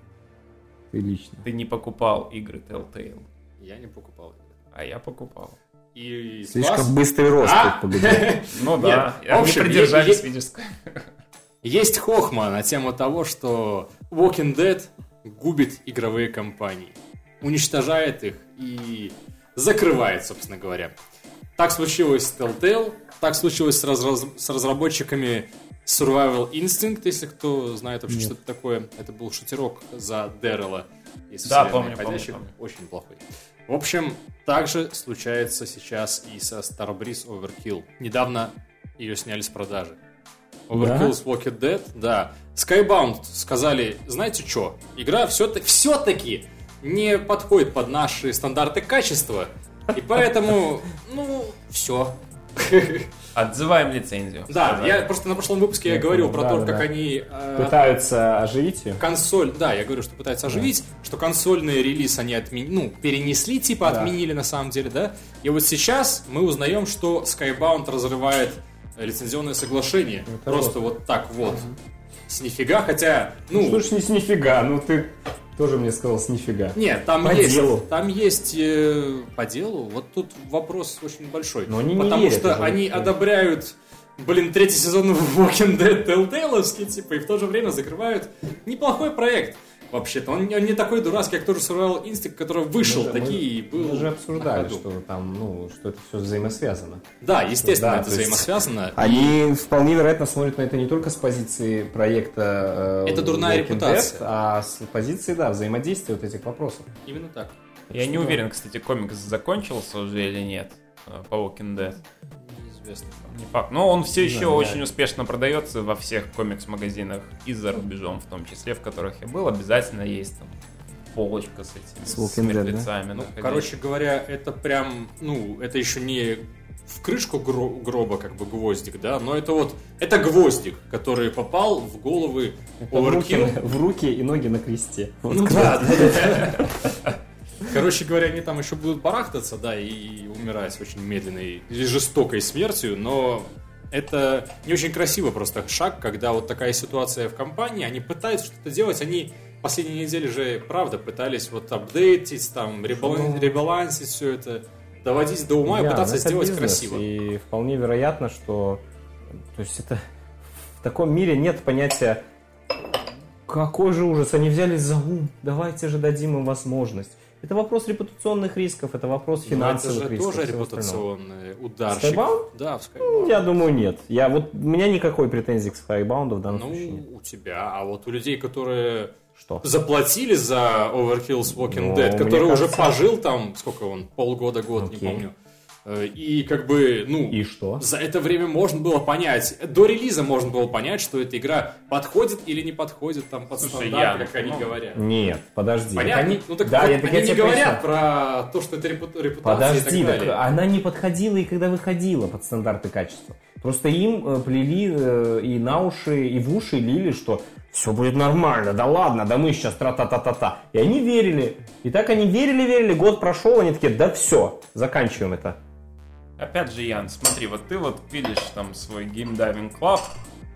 Ты лично. Ты не покупал игры Telltale. Я не покупал. А я покупал. И Слишком класс. быстрый рост А? погубил. Ну да, Нет, в общем, они придержались, есть- видишь. Есть хохма на тему того, что Walking Dead губит игровые компании, уничтожает их и закрывает, собственно говоря. Так случилось с Telltale, так случилось с, разраз- с разработчиками Survival Instinct, если кто знает вообще, что это такое. Это был шутерок за Дэррела. из Да, помню, помню, помню. Очень плохой. В общем, также случается сейчас и со Starbreeze Overkill. Недавно ее сняли с продажи. Overkill с Walking Dead, да. Skybound сказали, знаете что, игра все-таки, все-таки не подходит под наши стандарты качества, и поэтому, ну, все. Отзываем лицензию. Да, я просто на прошлом выпуске я Я говорил про то, да, как да. они э, Пытаются оживить ее. консоль, да, я говорю, что пытаются оживить, что консольный релиз они отменили, ну, перенесли, типа отменили на самом деле, да. И вот сейчас мы узнаем, что Skybound разрывает лицензионное соглашение. Это Просто вот так вот. С нифига, хотя, ну, Слушай, не с нифига, ну ты тоже мне сказал с нифига. нет, там По есть, делу. там есть э, по делу. Вот тут вопрос очень большой. Но они не потому верят что они да. одобряют, блин, третий сезон Walking Dead Telltale, типа, и в то же время закрывают неплохой проект. Вообще-то он, не- он не такой дурацкий, как тоже Survival Instinct, который вышел Мы же- такие и был Мы же на обсуждали, что там, ну, что это все взаимосвязано. Да, естественно, Да, это взаимосвязано. Они вполне вероятно смотрят на это не только с позиции проекта э, Это дурная Walking репутация. Dead, а с позиции, да, взаимодействия вот этих вопросов. Именно так. Я не уверен, кстати, комикс закончился уже или нет э, по Walking Dead. Неизвестно. Не факт. Но он все еще знаю, очень я- успешно продается во всех комикс-магазинах и за рубежом, в том числе, в которых я был. Обязательно есть там полочка с этими С с, Dead, да? мертвецами. Ну, короче говоря, это прям, ну, это еще не в крышку гро- гроба как бы гвоздик, да, но это вот, это гвоздик, который попал в головы В руки, Overkill. в руки и ноги на кресте. Вот Ну как- да, да, да. Короче говоря, они там еще будут барахтаться, да, и умирать очень медленной и жестокой смертью, но это не очень красиво просто шаг, когда вот такая ситуация в компании, они пытаются что-то делать, они последние недели же, правда, пытались вот апдейтить, там, ребалан- ребалансить все это, доводить до ума и пытаться ну, сделать бизнес, красиво. И вполне вероятно, что то есть это в таком мире нет понятия какой же ужас, они взялись за ум, давайте же дадим им возможность. Это вопрос репутационных рисков, это вопрос Но это финансовых же рисков. тоже остального. репутационный ударщик. Skybound? Да, в Skybound. Я думаю, нет. Я вот у меня никакой претензии к Skybound в данном случае нет. Ну, у тебя, а вот у людей, которые Что? заплатили за Overkill's Walking Ну, Dead, который уже кажется- пожил там, сколько он, полгода, год, не Окей. помню. Э, И как бы, ну, И что? за это время можно было понять, до релиза можно было понять, что эта игра подходит или не подходит там под Слушай, стандарт, я- как они ну, говорят. Нет, подожди. Понятно? Они- ну так да, вот, я, так они я не говорят поясню. про то, что это репу- репутация Подожди, и так так далее. она не подходила и когда выходила под стандарты качества. Просто им э, плели э, и на уши, и в уши лили, что все будет нормально, да ладно, да мы сейчас тра-та-та-та-та. И они верили. И так они верили, верили, год прошел, они такие, да все, заканчиваем это. Опять же, Ян, смотри, вот ты вот видишь там свой GameDiving club.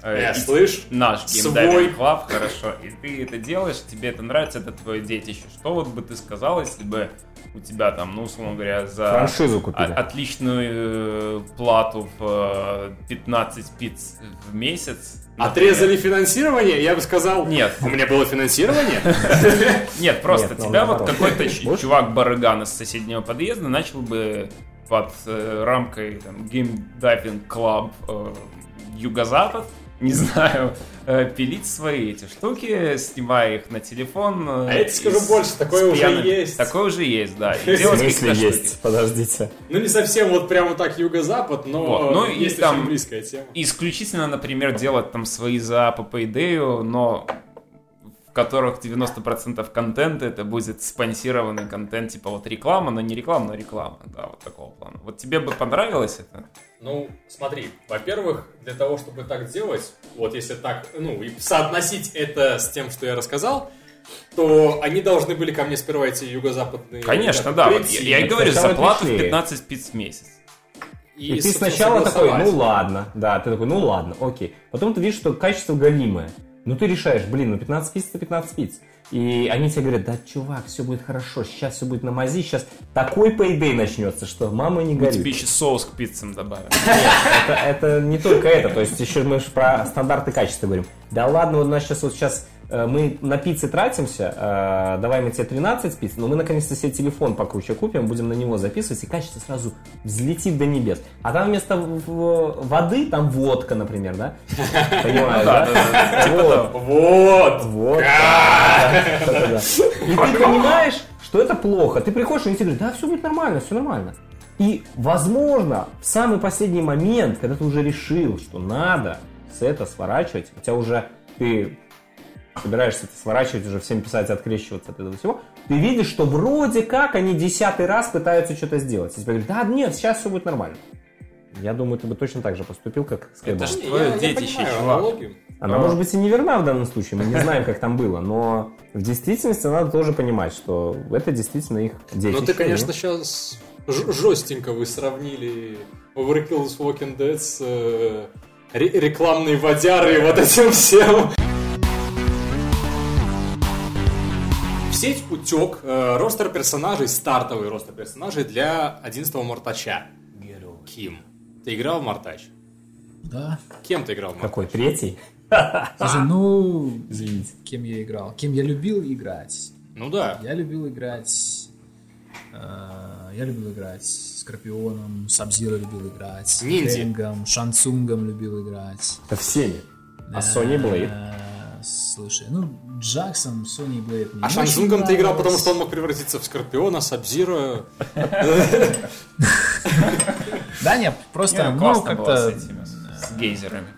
э, Э, и слышь? Наш Свой. GameDiving club, хорошо. И ты это делаешь, тебе это нравится, это твое детище. Что вот бы ты сказал, если бы у тебя там, ну, условно говоря, за Франшизу купили. отличную э, плату в э, 15 пиц в месяц. например. Отрезали финансирование, я бы сказал, Нет. у меня было финансирование. Нет, просто ну, тебя вот какой-то ч- Больше? чувак-барыган из соседнего подъезда начал бы под э, рамкой там, Game Diving Club э, Юго-Запад, не знаю, э, пилить свои эти штуки, снимая их на телефон. э, А я тебе скажу и больше, такое с уже пьяным- есть. Такое уже есть, да. И делать смысле есть? штуки. Подождите. Ну, не совсем вот прямо так юго-запад, но Вот, ну, и есть там- очень близкая тема. Исключительно, например, делать там свои заапы по идею, но которых 90% контента это будет спонсированный контент, типа вот реклама, но не реклама, но реклама, да, вот такого плана. Вот тебе бы понравилось это? Ну, смотри, во-первых, для того, чтобы так делать, вот если так, ну, и соотносить это с тем, что я рассказал, то они должны были ко мне сперва эти юго-западные... Конечно, ребята да. Вот прийти. я, я и говорю, зарплата в пришли. 15 пиц в месяц. И, ты собственно, сначала такой, ну ладно, да, ты такой, ну ладно, окей. Потом ты видишь, что качество галимое. Ну ты решаешь, блин, ну 15 пиц это 15 пиц. И они тебе говорят, да, чувак, все будет хорошо, сейчас все будет на мази, сейчас такой payday начнется, что мама не Мы горит. тебе еще соус к пиццам добавим. это, это не только это, то есть еще мы же про стандарты качества говорим. Да ладно, вот у нас сейчас вот сейчас мы на пиццы тратимся, э, давай мы тебе 13 пиц, но мы наконец-то себе телефон покруче купим, будем на него записывать, и качество сразу взлетит до небес. А там вместо воды там водка, например, да? Понимаешь, Да, да? типа Вот. Вот! И ты понимаешь, что это плохо. Ты приходишь, и тебе говорят, да, все будет нормально, все нормально. И, возможно, в самый последний момент, когда ты уже решил, что надо с это сворачивать, у тебя уже ты собираешься это сворачивать, уже всем писать, открещиваться от этого всего, ты видишь, что вроде как они десятый раз пытаются что-то сделать. И тебе говорят, да, нет, сейчас все будет нормально. Я думаю, ты бы точно так же поступил, как с Это Кэбом. ж твое детище, чувак. Она, может быть, и не верна в данном случае, мы не знаем, как там было, но в действительности надо тоже понимать, что это действительно их детище. Ну ты, конечно, сейчас жестенько вы сравнили Overkill с Walking Dead с э, ре- рекламной водярой и вот этим всем. Сеть утек э, ростер персонажей, стартовый ростер персонажей для 11-го Мортача. Ким. Ты играл в Мортач? Да. Кем ты играл в Мортач? Какой, третий? Слушай, ну, Извините. кем я играл? Кем я любил играть? Ну да. Я любил играть... э, я любил играть с Скорпионом, Сабзиро любил играть, с Ниндзя. Шансунгом любил играть. Это всеми. А Sony Blade? Слушай, ну, Джаксон, Sony Blade мне А Шансунгом ты играл, потому что он мог превратиться в Скорпиона, Сабзира. Да, нет, просто, ну, с как-то... с гейзерами.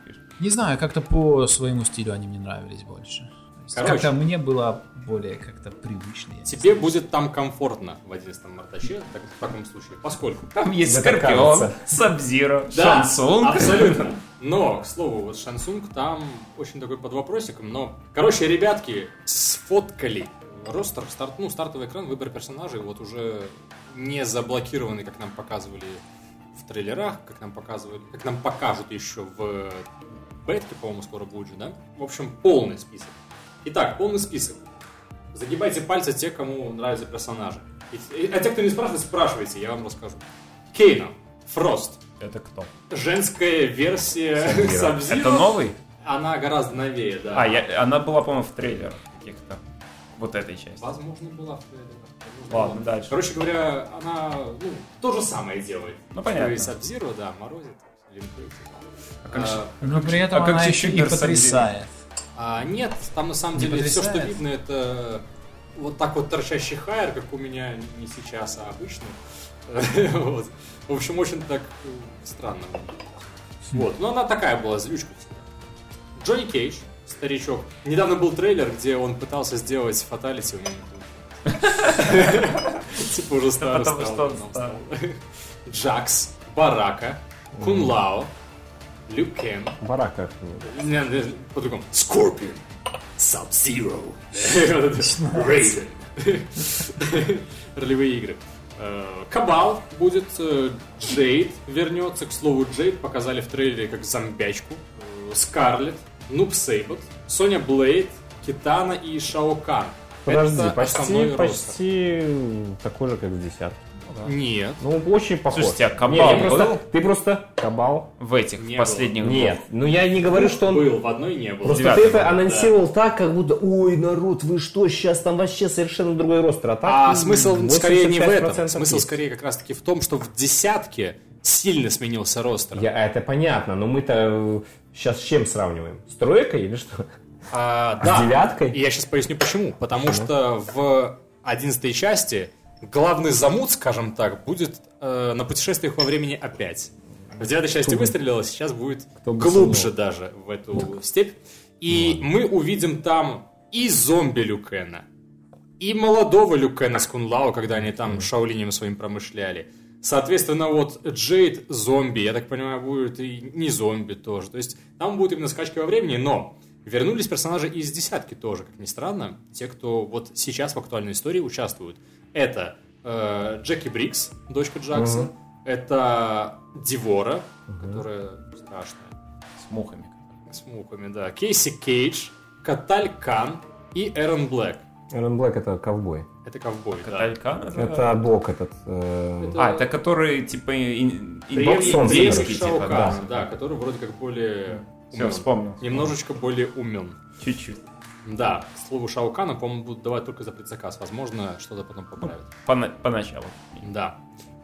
Не знаю, как-то по своему стилю они мне нравились больше. Короче. Как-то мне было более как-то привычно. Тебе будет там комфортно в 11 Мортаче, так, в таком случае, поскольку... Там есть Да, Скорпион. Сабзиро, Да, Шансунг. абсолютно. Но, к слову, вот Шансунг там очень такой под вопросиком, но... Короче, ребятки сфоткали ростер, старт, ну, стартовый экран, выбор персонажей, вот уже не заблокированный, как нам показывали в трейлерах, как нам показывали, как нам покажут еще в бетке, по-моему, скоро будет же, да? В общем, полный список. Итак, полный список. Загибайте пальцы те, кому нравятся персонажи. И- и- А те, кто не спрашивает, спрашивайте, я вам расскажу. Кейна, Фрост, Это кто? женская версия Sub-Zero. Сабзиро. Это новый? Она гораздо новее, да. А, я, она была, по-моему, в трейлерах каких-то. Вот этой части. Возможно, была в трейлерах. Ладно, была. дальше. Короче говоря, она ну, то же самое делает. Ну, понятно. И Сабзиро, да, морозит, линкует. А как же- А, Но при этом А как она же еще и потрясает. А нет, там на самом Не деле все, что потрясает? видно, это вот так вот торчащий хайер, как у меня не сейчас, а обычно. Вот. В общем, очень так э, странно. Вот. Но она такая была, злючка всегда. Джонни Кейдж, старичок. Недавно был трейлер, где он пытался сделать фаталити, у него. Типа уже старый стал. Джакс, Барака, Кун Лао, Люк Кен, Барак как не, не, по-другому. Scorpion. Sub-Zero. Raven. Ролевые игры. Э, Кабал будет, э, Джейд вернется. К слову, Джейд показали в трейлере как зомбячку. Э, Скарлет, Нуб Сейбот, Соня Блейд, Китана и Шао Кан. Подожди, Это почти, почти такой же, как в десятке. Нет. Ну, очень похож. Слушайте, а Кабал Не, я просто- был? Ты просто... Кабал? В этих Не в последних Нет, ну я не говорю, что он... Был, в одной не было. Просто Девятый ты это был, анонсировал так, как будто, ой, народ, вы что, сейчас там вообще совершенно другой ростер. А, так, А смысл скорее не в этом. 85% Смысл есть. скорее как раз таки в том, что в десятке сильно сменился ростер. Я, это понятно, но мы-то сейчас с чем сравниваем? С тройкой или что? А, С да. девяткой? И я сейчас поясню почему. Потому что в одиннадцатой части главный замут, скажем так, будет э, на путешествиях во времени опять. В девятой части выстрелила, сейчас будет Кто глубже даже в эту степь. И мы увидим там и зомби Люкена, и молодого Люкена с Кунлао, когда они там шаолинем своим промышляли. Соответственно, вот Джейд зомби, я так понимаю, будет и не зомби тоже. То есть там будут именно скачки во времени, но вернулись персонажи из десятки тоже, как ни странно. Те, кто вот сейчас в актуальной истории участвуют. Это э, Джеки Бриггс, дочка Джакса. Это Ди'Вора, которая страшная. С мухами. С мухами, да. Кейси Кейдж, Коталь Кан и Эрон Блэк. Эрон Блэк это ковбой. Это ковбой, да. Коталь Кан? Это бог этот. э, Это- А, это который, типа, ин- ин- Древний, Солнце, древний короче, Шао типа, Кан, да. да, который вроде как более Все, умен. вспомнил. Немножечко более умен. Чуть-чуть. Да, к слову, Шао Кана, по-моему, будут давать только за предзаказ. Возможно, что-то потом поправят. Пона- Поначалу. Да.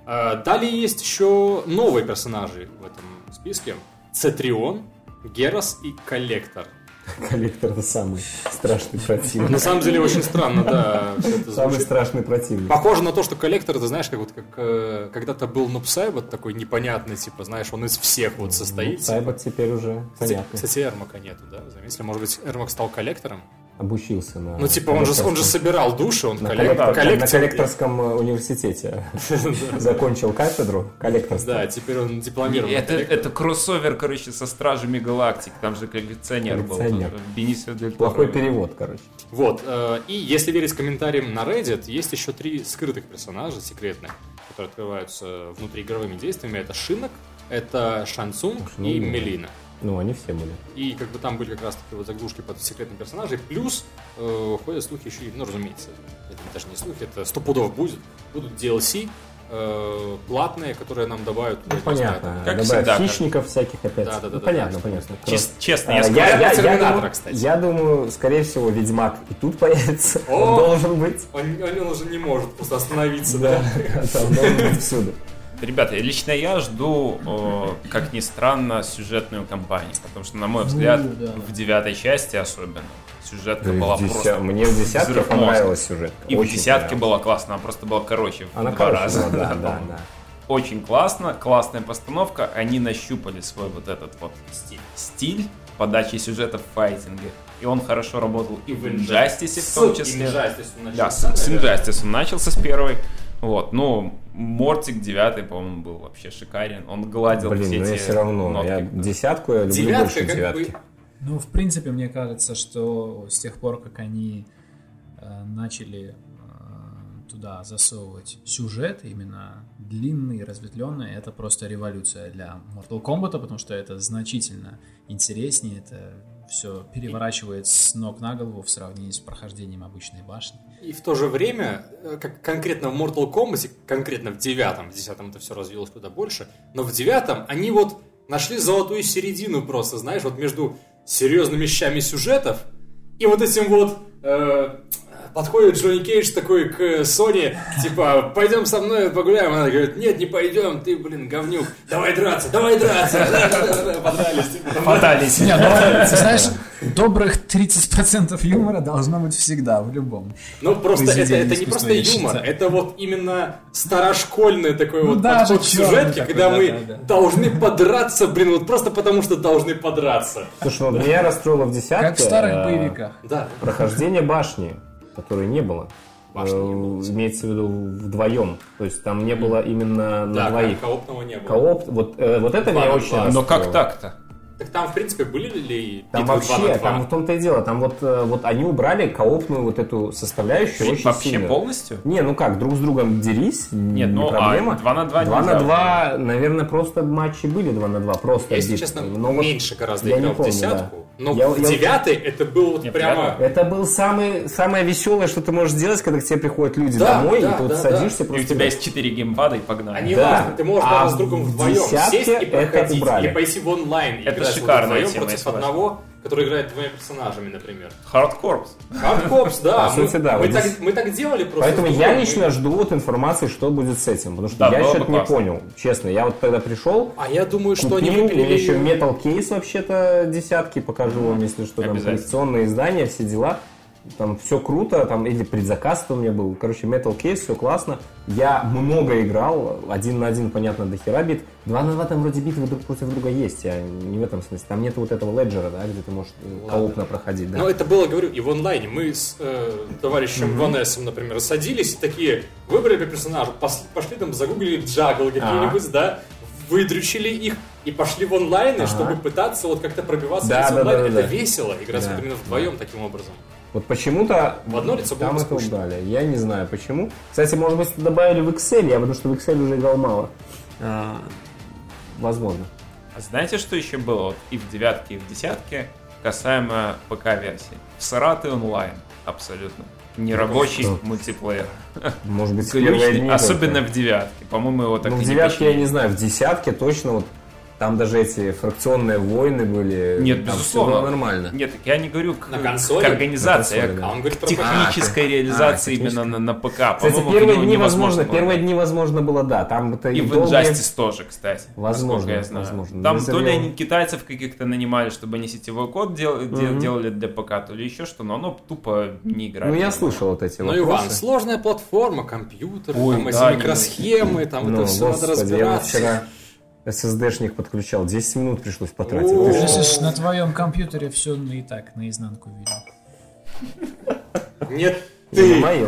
Э, Далее есть еще новые персонажи в этом списке. Цетрион, Герос и Коллектор. Коллектор это самый страшный противник. На самом деле очень странно, да. Самый страшный противник. Похоже на то, что коллектор, ты знаешь, как вот как э, когда-то был Нупсайбот такой непонятный, типа, знаешь, он из всех вот состоит. Сайбот теперь уже понятно. кстати, Эрмака нету, да? Заметили? Может быть, Эрмак стал коллектором? Обучился на... Ну, типа, он же, он же собирал души, он на, коллек- коллектор- на коллекционер. коллекторском э, университете закончил кафедру коллекторства. Да, теперь он дипломированный Это, коллектор. это кроссовер, короче, со Стражами Галактик. Там же коллекционер был. Плохой перевод, короче. Вот, э, и если верить комментариям на Reddit, есть еще три скрытых персонажа секретных, которые открываются внутриигровыми действиями. Это Шинок, это Шансунг Ну, и. Мелина. Ну, они все были. И как бы там были как раз таки вот заглушки под секретных персонажей. Плюс э, ходят слухи еще и, ну, разумеется, это даже не слухи, это сто пудов будет. Будут DLC э, платные, которые нам добавят. Ну, понятно. Как Добавят всегда, хищников всяких опять. Да, да, да, ну, да, понятно, да. понятно. Чес- честно, А, я я, скажу. я- я Терминатора, думаю, кстати. я думаю, скорее всего, Ведьмак и тут появится. О! Он должен быть. Он, он уже не может просто остановиться. Да, там должен быть всюду. Ребята, лично я жду, о, как ни странно, сюжетную кампанию. Потому что, на мой взгляд, да. в девятой части особенно, сюжетка была В деся- просто... Мне в десятке понравилась сюжет. И в десятке была классно, она просто была короче в Она два короче раза. была, да, да, да. Очень классно, классная постановка. Они нащупали свой вот этот вот стиль, стиль подачи сюжета в файтинге. И он хорошо работал и в Injustice в том числе. Да, с, с Injustice он начался с первой. Вот, ну, Мортик 9, по-моему, был вообще шикарен. Он гладил Блин, все ну я эти все равно. нотки. Я десятку я люблю Девятка, больше девятки. бы, Ну, в принципе, мне кажется, что с тех пор, как они э, начали э, туда засовывать сюжет, именно длинный, разветвленный, это просто революция для Mortal Kombat, потому что это значительно интереснее, это все переворачивает с ног на голову в сравнении с прохождением обычной башни. И в то же время, э, как конкретно в Mortal Kombat, конкретно в девятом, в десятом это все развилось куда больше, но в девятом они вот нашли золотую середину просто, знаешь, вот между серьезными вещами сюжетов и вот этим вот э, подходит Джонни Кейдж такой к Соне, типа, пойдем со мной погуляем. Она говорит, нет, не пойдем, ты, блин, говнюк, давай драться, давай драться. Подрались, типа. Не, ну, ты знаешь, добрых 30% юмора должно быть всегда, в любом. Ну, просто это, это не просто юмор, это вот именно старошкольный такой Ну, вот подход к сюжетке, такой, когда да, мы да, да. должны подраться, блин, вот просто потому что должны подраться. Слушай, ну меня расстроило в десятке. Как в старых э, боевиках. Да. Прохождение башни, которой не было. Э, Имеется в виду вдвоем. То есть там не было именно на Да, двоих. коопного не было. Кооп, вот, э, вот это Два меня на очень. Но как так-то? Так там, в принципе, были ли Там битвы два на вообще, два? там в том-то и дело, там вот, э, вот они убрали коопную вот эту составляющую очень Вообще сильно. полностью? Не, ну как, друг с другом дерись, Нет, не ну, а проблема. два на два Два нельзя. на два, наверное, просто матчи были два на два, просто Если честно, Но вот меньше гораздо я не играл в помню, десятку, да. но Я- в я- девятой это было вот Нет, прямо... Это был самый, самое веселое, что ты можешь сделать, когда к тебе приходят люди Да, домой, да, и ты вот да, садишься И у просто... тебя есть 4 геймпада и погнали. А не Да. важно, ты можешь А даже с другом в вдвоем сесть и это проходить, убрали. или пойти в онлайн и Это вот шикарная вдвоем тема, против одного, который играет двумя персонажами, например. Hard Corps. Hard Corps, да. Мы, сути, да, мы вот так, мы так делали просто. Поэтому я лично жду вот информации, что будет с этим. Потому что Да, я что-то не понял, честно. Я вот тогда пришел, А я думаю, что они выпилили... меня еще Metal Case вообще-то десятки, покажу вам, если что, там коллекционные издания, все дела. Там все круто, там или предзаказ у меня был. Короче, Metal Case, все классно. Я много играл, один на один, понятно, до хера бит. Два на два там вроде битвы друг против друга есть, я не в этом смысле. Там нет вот этого леджера, да, где ты можешь э, коопно проходить, да. Но это было, говорю, и в онлайне. Мы с э, товарищем Ванессом, например, садились и такие, выбрали пос- пошли там, загуглили джагл какие-нибудь, да, выдрючили их и пошли в онлайны, Ага. чтобы пытаться вот как-то пробиваться Да, через да, онлайн. да, да, это да. весело, играть Да. вот именно вдвоем таким образом. Вот почему-то В одно лицо там это скучно. убрали. Я не знаю почему. Кстати, может быть, добавили в Excel, я потому что в Excel уже играл мало. А, возможно. А знаете, что еще было вот и в девятке, и в десятке касаемо ПК-версии? Сараты онлайн абсолютно. Нерабочий что? мультиплеер. Может быть, особенно в девятке. По-моему, его так Ну, и в девятке я не знаю, в десятке точно вот там даже эти фракционные войны были. Нет, там безусловно. Все было нормально. Нет, так я не говорю к, На к консоли? организации, На а консоли, к да. А он говорит про технической А, реализации а, именно на, на ПК. Кстати, первые дни невозможно возможно, было первые дни возможно было, да. Там это И в долгие- Injustice тоже, кстати. Возможно, я знаю. возможно. Там то ли они китайцев каких-то нанимали, чтобы они сетевой код дел- де- делали для ПК, то ли еще что, но оно тупо не играет. Ну, я слышал вот эти Ну, вопросы. Иван, сложная платформа, компьютер, Ой, там эти да, микросхемы, там Ну, это все надо разбираться. SSD-шник подключал, 10 минут пришлось потратить. Ты на твоем компьютере все и так наизнанку видно. Нет, Не ты. мое.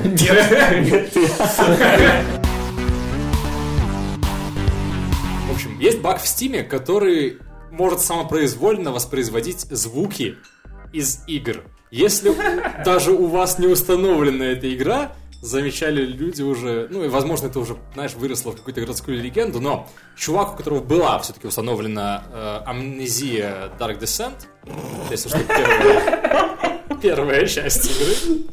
В общем, есть баг в Стиме, который может самопроизвольно воспроизводить звуки из игр. Если даже у вас не установлена эта игра, замечали люди уже, ну и возможно это уже, знаешь, выросло в какую-то городскую легенду, но чувак, у которого была все-таки установлена э, амнезия Dark Descent, если что, первая, первая часть игры,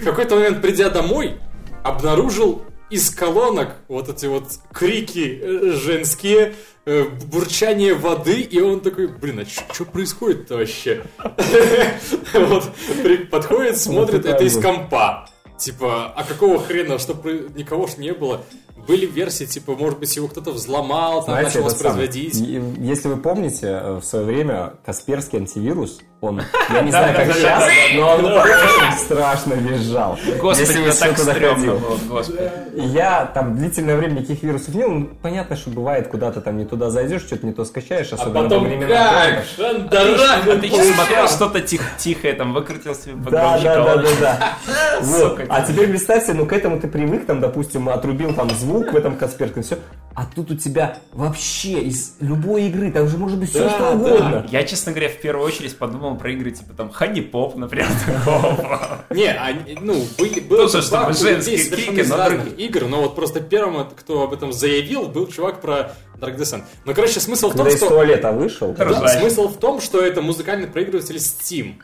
в какой-то момент, придя домой, обнаружил из колонок вот эти вот крики э, женские, э, бурчание воды, и он такой, блин, а что происходит-то вообще? Подходит, смотрит, такая это из компа. Типа, а какого хрена, что про- никого ж не было? Были версии, типа, может быть, его кто-то взломал, там, Знаете, начал воспроизводить. И- Если вы помните, э, в свое время Касперский антивирус, он, я не знаю, как сейчас, но он очень страшно визжал. Господи, Если всё так стрёмно было, господи. Я там длительное время никаких вирусов не. Ну, Понятно, что бывает, куда-то там не туда зайдешь, что-то не то скачаешь, А особенно во потом как? Шандарах! А ты смотрел что-то тих- тихое, там, выкрутил себе погромче да, да, да, да. Сука, А теперь представьте, ну к этому ты привык, там, допустим, отрубил там звук в этом Касперском, все. А тут у тебя вообще из любой игры, там же может быть все что угодно. Я, честно говоря, в первую очередь подумал про игры типа там Хани Поп, например, такого. Не, они, ну, были, был Тоже, этот чтобы баг у женские людей совершенно из но разных игр, но вот просто первым, кто об этом заявил, был чувак про Dark Descent. Ну, короче, смысл в том, из что... туалета вышел, смысл в том, что это музыкальный проигрыватель Steam.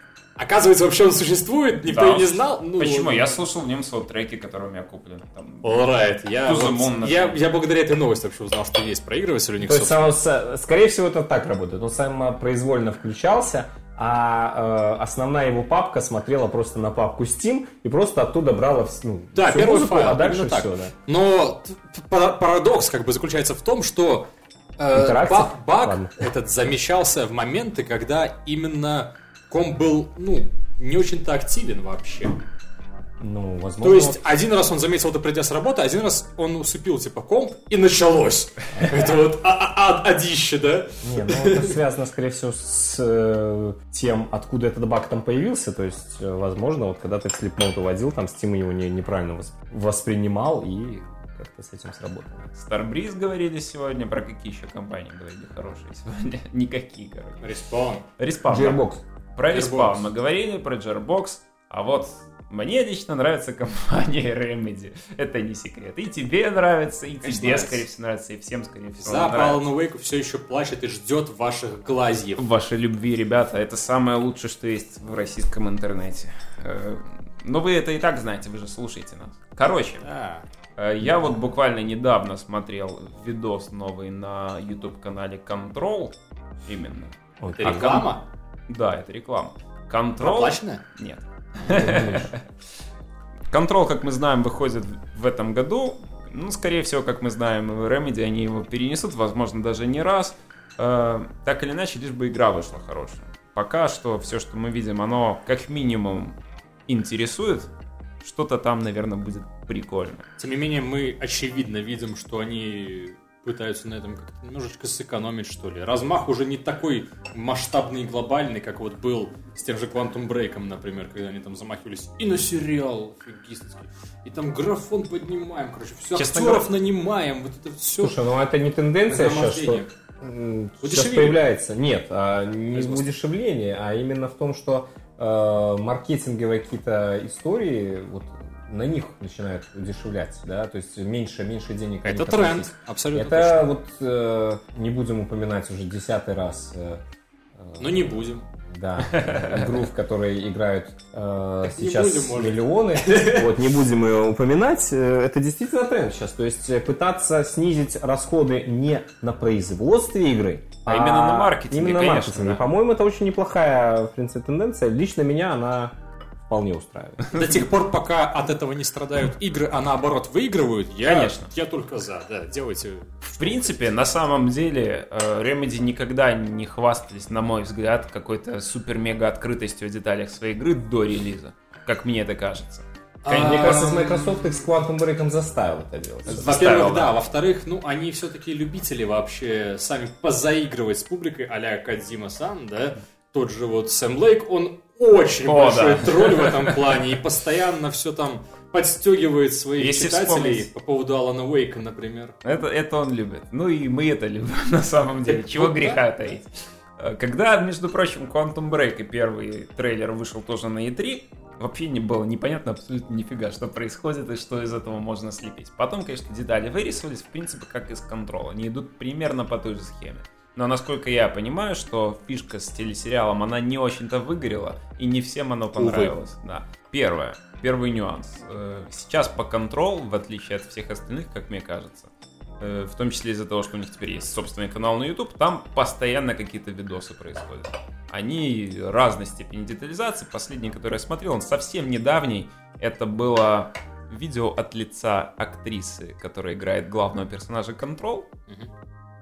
Оказывается, вообще он существует, никто Да. и не знал. Ну, Почему? Я слушал в нем треки, которые у меня куплены. Там, Alright, я, вот- я, я благодаря этой новости вообще узнал, что есть проигрыватель у них. То есть, с- скорее всего, это так работает. Он самопроизвольно включался, а э, основная его папка смотрела просто на папку Steam и просто оттуда брала ну, Да, всю первый музыку, файл, а дальше так. все, да. Но парадокс как бы заключается в том, что э, баг Ладно. этот замещался в моменты, когда именно ком был, ну, не очень-то активен вообще. Ну, возможно. То есть один раз он заметил это придя с работы, один раз он усыпил типа комп и началось. Это вот а- а- а- адище, да? Не, ну это связано, скорее всего, с э, тем, откуда этот баг там появился. То есть, э, возможно, вот когда ты в слепмод уводил, там Steam его не- неправильно вос- воспринимал и как-то с этим сработало. Starbreeze говорили сегодня, про какие еще компании говорили хорошие сегодня? Никакие, короче. Респаун. Respawn. Gearbox. Про. Respawn мы говорили, про Gearbox, а вот мне лично нравится компания Remedy. Это не секрет. И тебе нравится, и Конечно, тебе, нравится. скорее всего, нравится, и всем, скорее всего, За нравится. Alan Wake все еще плачет и ждет ваших глазьев. Вашей любви, ребята, это самое лучшее, что есть в российском интернете. Э, Но вы это и так знаете, вы же слушаете нас. Короче, Да. э, я вот буквально недавно смотрел видос новый на YouTube-канале Control. Именно. Это реклама? Да, это реклама. Control... Проплаченная? Нет. Control, как мы знаем, выходит в этом году. Ну, скорее всего, как мы знаем, Remedy, они его перенесут, возможно, даже не раз. Э, так или иначе, лишь бы игра вышла хорошая. Пока что все, что мы видим, оно как минимум интересует. Что-то там, наверное, будет прикольно. Тем не менее, мы очевидно видим, что они пытаются на этом как-то немножечко сэкономить, что ли. Размах уже не такой масштабный и глобальный, как вот был с тем же Quantum Break, например, когда они там замахивались и на сериал офигистский, и там графон поднимаем, короче, все Честно актеров нанимаем, вот это все. Слушай, ну это не тенденция сейчас, что сейчас появляется. Нет, а, не Производство. удешевление, а именно в том, что э, маркетинговые какие-то истории, вот на них начинают удешевлять, да, то есть меньше, меньше денег. Это тренд, относить. абсолютно Это точно. вот не не будем упоминать уже десятый раз. э, э, Но не будем. Да, игру, в которой играют э, Не сейчас будем, миллионы. Вот, не будем ее упоминать. Э, Это действительно тренд сейчас. То есть э, пытаться снизить расходы не на производстве игры, А именно на маркетинге, Именно на конечно, маркетинге. да. По-моему, это очень неплохая, в принципе, тенденция. Лично меня она вполне устраивает. До тех пор, пока от этого не страдают игры, а наоборот выигрывают, я, Конечно. я только за. Да, делайте. В принципе, на самом деле, э, Remedy никогда не хвастались, на мой взгляд, какой-то супер-мега открытостью в деталях своей игры до релиза. Как мне это кажется. Мне кажется, Microsoft их с Quantum Break заставил это делать. Во-первых, да. Во-вторых, ну, они все-таки любители вообще сами позаигрывать с публикой, а-ля Кадзима-сан, да. Тот же вот Сэм Лейк, он очень О, большой да. тролль в этом плане и постоянно все там подстегивает своих Если читателей вспомнить- по поводу Алана Уэйка, например. Это, это он любит. Ну и мы это любим на самом деле. Чего греха таить. Э, Когда, между прочим, Quantum Break и первый трейлер вышел тоже на E3, вообще не было непонятно абсолютно нифига, что происходит и что из этого можно слепить. Потом, конечно, детали вырисовались, в принципе, как из контрола. Они идут примерно по той же схеме. Но насколько я понимаю, что фишка с телесериалом, она не очень-то выгорела, и не всем оно понравилось. Да. Первое. Первый нюанс. Э, Сейчас по контрол, в отличие от всех остальных, как мне кажется, э, в том числе из-за того, что у них теперь есть собственный канал на YouTube, там постоянно какие-то видосы происходят. Они разной степени детализации. Последний, который я смотрел, он совсем недавний. Это было видео от лица актрисы, которая играет главного персонажа Control,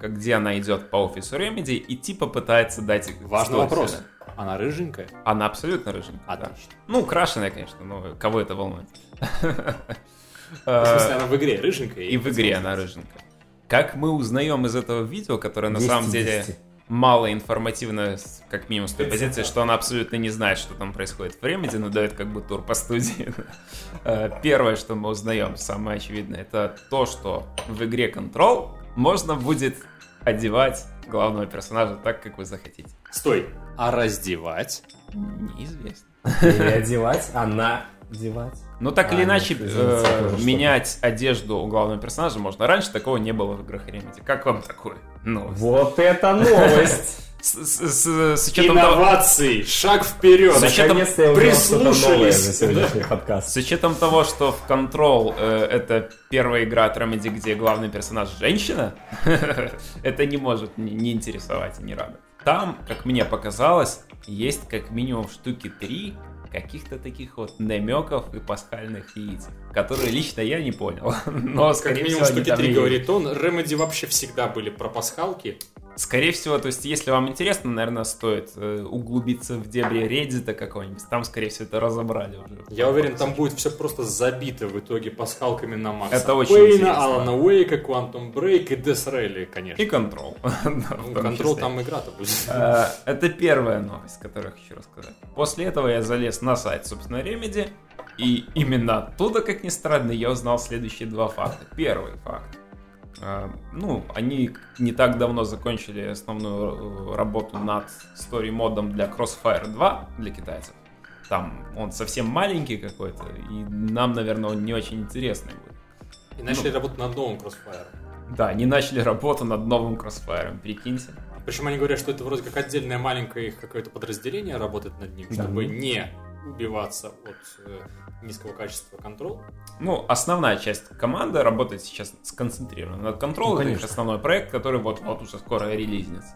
как где она идет по офису Remedy и типа пытается дать... Важный вопрос. Она рыженькая? Она абсолютно рыженькая. да. Отлично. Ну, крашеная, конечно, но кого это волнует? В смысле, она в игре рыженькая? И в игре она рыженькая. Как мы узнаем из этого видео, которое на 10 самом деле 10. мало информативно, как минимум с той позиции, что она абсолютно не знает, что там происходит в Remedy, но дает как бы тур по студии. Э, Первое, что мы узнаем, самое очевидное, это то, что в игре Control можно будет одевать главного персонажа так, как вы захотите. Стой. А раздевать? Неизвестно. Или одевать, она одевать. Ну, так А, или нет, иначе, извините, э, менять одежду у главного персонажа можно. Раньше такого не было в играх Remedy. Как вам такое? Ну, Вот это новость! С, с- с- учетом того, Инновации! Шаг вперед! С учетом- прислушались. подкаст. с учетом того, что в Control э, это первая игра от Remedy, где главный персонаж женщина, это не может не, не интересовать и не радовать. Там, как мне показалось, есть как минимум штуки три каких-то таких вот намеков и пасхальных яиц, которые лично я не понял. Но, Как скорее минимум всего, штуки три говорит он. Remedy вообще всегда были про пасхалки. Скорее всего, то есть, если вам интересно, наверное, стоит э, углубиться в дебри Reddit какого-нибудь. Там, скорее всего, это разобрали уже. Я уверен, там будет все просто забито в итоге пасхалками на Макса Это очень Пейна, интересно. Алана Уэйка, Quantum Break и Death Rally, конечно. И Control. Да, Ну, Control числе. там игра-то будет. Э, Это первая новость, которую я хочу рассказать. После этого я залез на сайт, собственно, Remedy, и именно оттуда, как ни странно, я узнал следующие два факта. Первый факт. Э, Ну, они не так давно закончили основную э, работу над стори-модом для Crossfire 2 для китайцев. Там он совсем маленький какой-то, и нам, наверное, он не очень интересный будет. И начали работать над новым Crossfire. Да, они начали работу над новым Crossfire, прикиньте. Причем они говорят, что это вроде как отдельное маленькое их какое-то подразделение работает над ним, Да. чтобы не убиваться от э, низкого качества контрол. Ну, основная часть команды работает сейчас сконцентрирована над контролем. Ну, это их конечно. основной проект, который вот-вот уже скоро релизнется.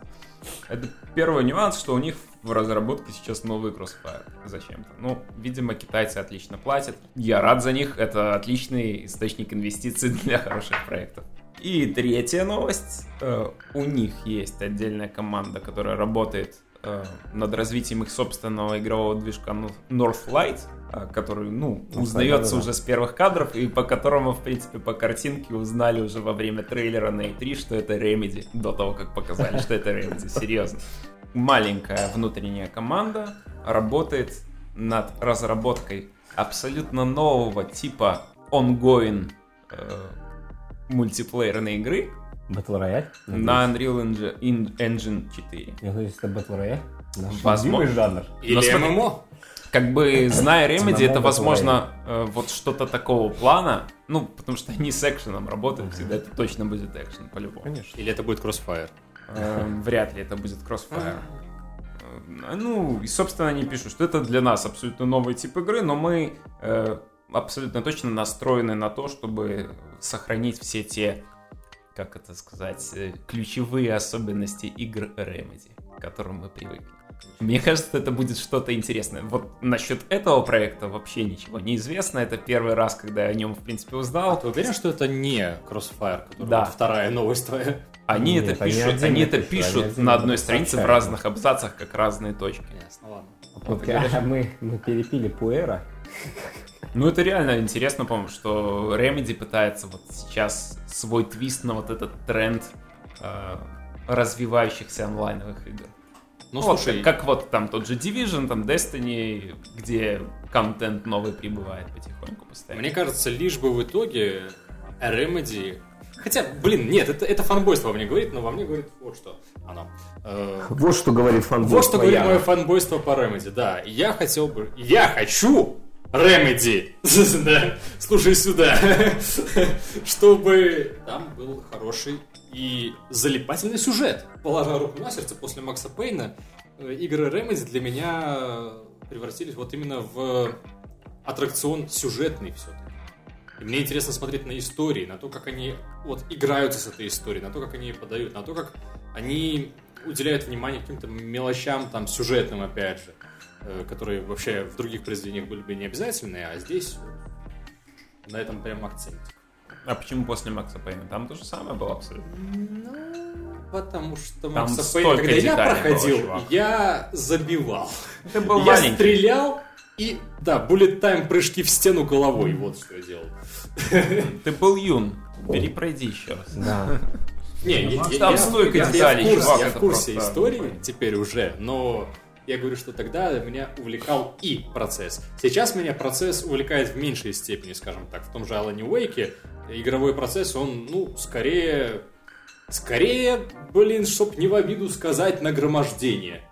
Это первый нюанс, что у них в разработке сейчас новый Crossfire зачем-то. Ну, видимо, китайцы отлично платят. Я рад за них. Это отличный источник инвестиций для хороших проектов. И третья новость. Э, У них есть отдельная команда, которая работает э, над развитием их собственного игрового движка Northlight, э, который, ну, узнается уже с первых кадров, и по которому, в принципе, по картинке узнали уже во время трейлера на E3, что это Remedy, до того, как показали, что это Remedy, серьезно. Маленькая внутренняя команда работает над разработкой абсолютно нового типа ongoing э, мультиплеерной игры Battle Royale? на Unreal Engine, In- Engine 4. Я надеюсь, это Battle Royale? Наш Возможно. жанр. Или Но смотри- ММО. Как бы, зная Remedy, это, возможно, э, вот что-то такого плана, ну, потому что они с экшеном работают, всегда это точно будет экшен, по-любому. Конечно. Или это будет Crossfire. Э, Вряд ли это будет Crossfire. Э, Ну, и, собственно, они пишут, что это для нас абсолютно новый тип игры, но мы э, абсолютно точно настроены на то, чтобы сохранить все те, как это сказать, э, ключевые особенности игр Remedy, к которым мы привыкли. Мне кажется, это будет что-то интересное. Вот насчет этого проекта вообще ничего не известно. Это первый раз, когда я о нем, в принципе, узнал. Ты уверен, что это не Crossfire, который Да. вот вторая новость твоя? Они Нет, это они пишут, они это пишут, они на одной странице в разных абзацах, как разные точки. Ясно, ладно. Вот, а мы, мы перепили Пуэра. Ну, это реально интересно, по-моему, что Remedy пытается вот сейчас свой твист на вот этот тренд э, развивающихся онлайновых игр. Ну, Вот, слушай, как вот там тот же Division, там Destiny, где контент новый прибывает потихоньку постоянно. Мне кажется, лишь бы в итоге Remedy... Хотя, блин, нет, это, это фанбойство во мне говорит, но во мне говорит вот что оно. Э, Вот что говорит фанбой. вот что говорит мое фанбойство по Remedy, да. Я хотел бы... Я хочу Remedy! Да, Слушай сюда. Чтобы там был хороший и залипательный сюжет. Положа руку на сердце, после Макса Пейна э, игры Remedy для меня превратились вот именно в аттракцион сюжетный все-таки. И мне интересно смотреть на истории, на то, как они вот играются с этой историей, на то, как они ее подают, на то, как они уделяют внимание каким-то мелочам, там, сюжетным, опять же, которые вообще в других произведениях были бы не обязательные, а здесь вот на этом прям акцент. А почему после Макса Пейна? Там то же самое было абсолютно. Ну, потому что Там Макса Пейна, когда я было, проходил, чувак. я забивал. Ты был я маленький. стрелял и, да, bullet time прыжки в стену головой, вот что я делал. Ты был юн. Перепройди еще раз. Да. Не, я, я- Там я- столько я- я деталей, в курсе, чувак, я в это курсе истории теперь уже, но я говорю, что тогда меня увлекал и процесс. Сейчас меня процесс увлекает в меньшей степени, скажем так. В том же Алане Уэйке игровой процесс, он, ну, скорее... Скорее, блин, чтоб не в обиду сказать, нагромождение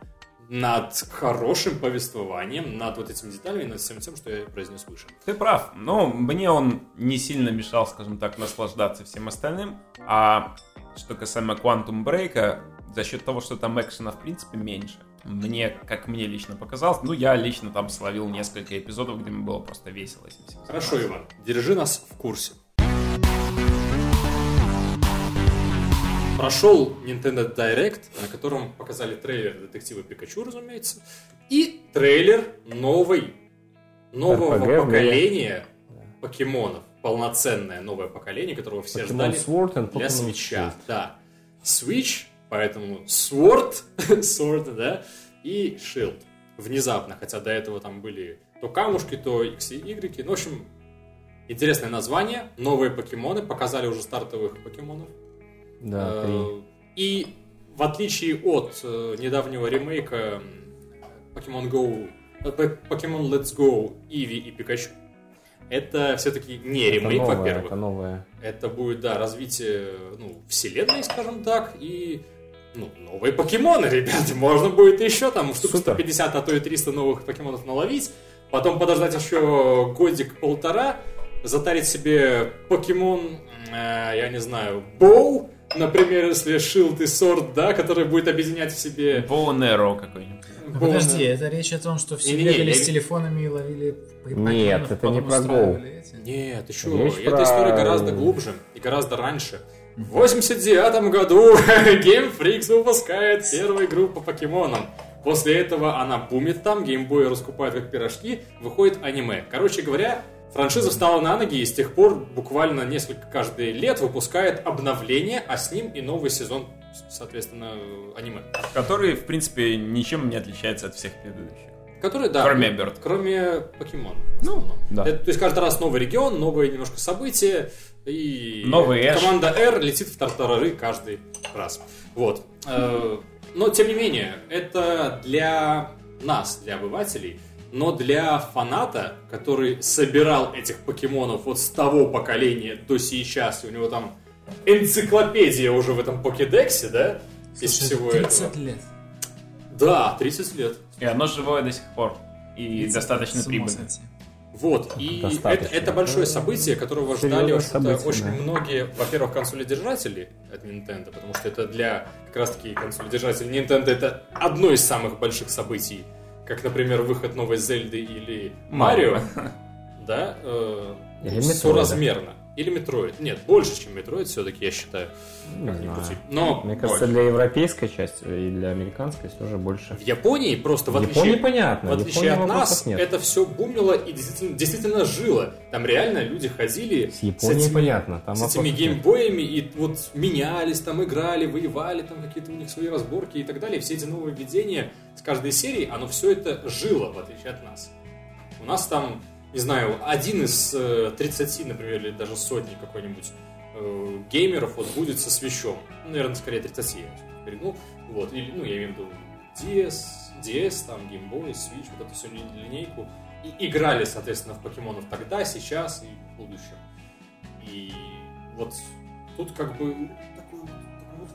над хорошим повествованием, над вот этими деталями, над всем тем, что я произнес выше. Ты прав, но мне он не сильно мешал, скажем так, наслаждаться всем остальным. А что касаемо Quantum Break, за счет того, что там экшена в принципе меньше, мне, как мне лично показалось, ну я лично там словил несколько эпизодов, где мне было просто весело этим всем Хорошо. Иван, держи нас в курсе. Прошел Nintendo Direct, на котором показали трейлер детектива Пикачу, разумеется, и трейлер новой, нового RPG поколения покемонов. Полноценное новое поколение, которого все Pokemon ждали Sword and для Pokemon. Shield. Да. Switch, поэтому Sword, Sword, да, и Shield. Внезапно, хотя до этого там были то камушки, то X и Y. Ну, в общем, интересное название, новые покемоны, показали уже стартовых покемонов. Да, три. Э, И в отличие от э, недавнего ремейка Pokemon Go, э, Pokemon Let's Go, Иви и Пикачу, это все-таки не ремейк, во-первых. это новое. Это будет, да, развитие ну, вселенной, скажем так, и ну, новые покемоны, ребята. Можно будет еще там штук Супер. 150, а то и 300 новых покемонов наловить. Потом подождать еще годик-полтора, затарить себе покемон, э, я не знаю, Боу, например, если Shield и Sword, да, который будет объединять в себе... And Arrow какой-нибудь. Ну, Подожди, это речь о том, что все Не-не-не, бегали я- с телефонами и ловили п- Нет, покемонов, это не про эти. Нет, еще, Речь эта про- история гораздо глубже и гораздо раньше. В 89 году Game Freaks выпускает первую игру по покемонам. После этого она бумит там, геймбои раскупают как пирожки, выходит аниме. Короче говоря, франшиза встала на ноги и с тех пор буквально несколько каждый лет выпускает обновление, а с ним и новый сезон, соответственно, аниме. Который, в принципе, ничем не отличается от всех предыдущих. Который, да. Кроме Bird. Кроме покемон. Ну, да. то есть каждый раз новый регион, новые немножко события. И Новый Эш. команда R летит в тартарары каждый раз. Вот. Э, Но, тем не менее, это для нас, для обывателей, но для фаната, который собирал этих покемонов вот с того поколения до сейчас, и у него там энциклопедия уже в этом покедексе, да? Из Слушай, всего 30 этого. лет. Да, 30 лет. И оно живое до сих пор. И 30 достаточно прибыльно. сойти. Вот, и это, это большое событие, которого ждали очень да. многие, во-первых, консолидержатели от Nintendo, потому что это для как раз-таки консолидержателей Nintendo это одно из самых больших событий, как, например, выход новой Зельды или Марио, да, э, соразмерно. Или Метроид. Нет, больше, чем Метроид, все-таки, я считаю. Не знаю. Но Мне кажется, больше. для европейской части и для американской все же больше. в Японии просто в отличие, Японии понятно, в отличие Японии от нас, нет. это все бумило и действительно, действительно жило. Там реально люди ходили С Японией этими- понятно, там с этими геймбоями и вот менялись, там играли, воевали, там какие-то у них свои разборки и так далее. Все эти нововведения с каждой серии, оно все это жило, в отличие от нас. У нас там, не знаю, один из э, 30, например, или даже сотни какой-нибудь э, геймеров вот будет со свечом. Ну, наверное, скорее 30 я перегнул. Вот, или, ну, я имею в виду DS, DS, там, Game Boy, Switch, вот эту всю ли- линейку, и играли, соответственно, в покемонов тогда, сейчас и в будущем. И вот тут как бы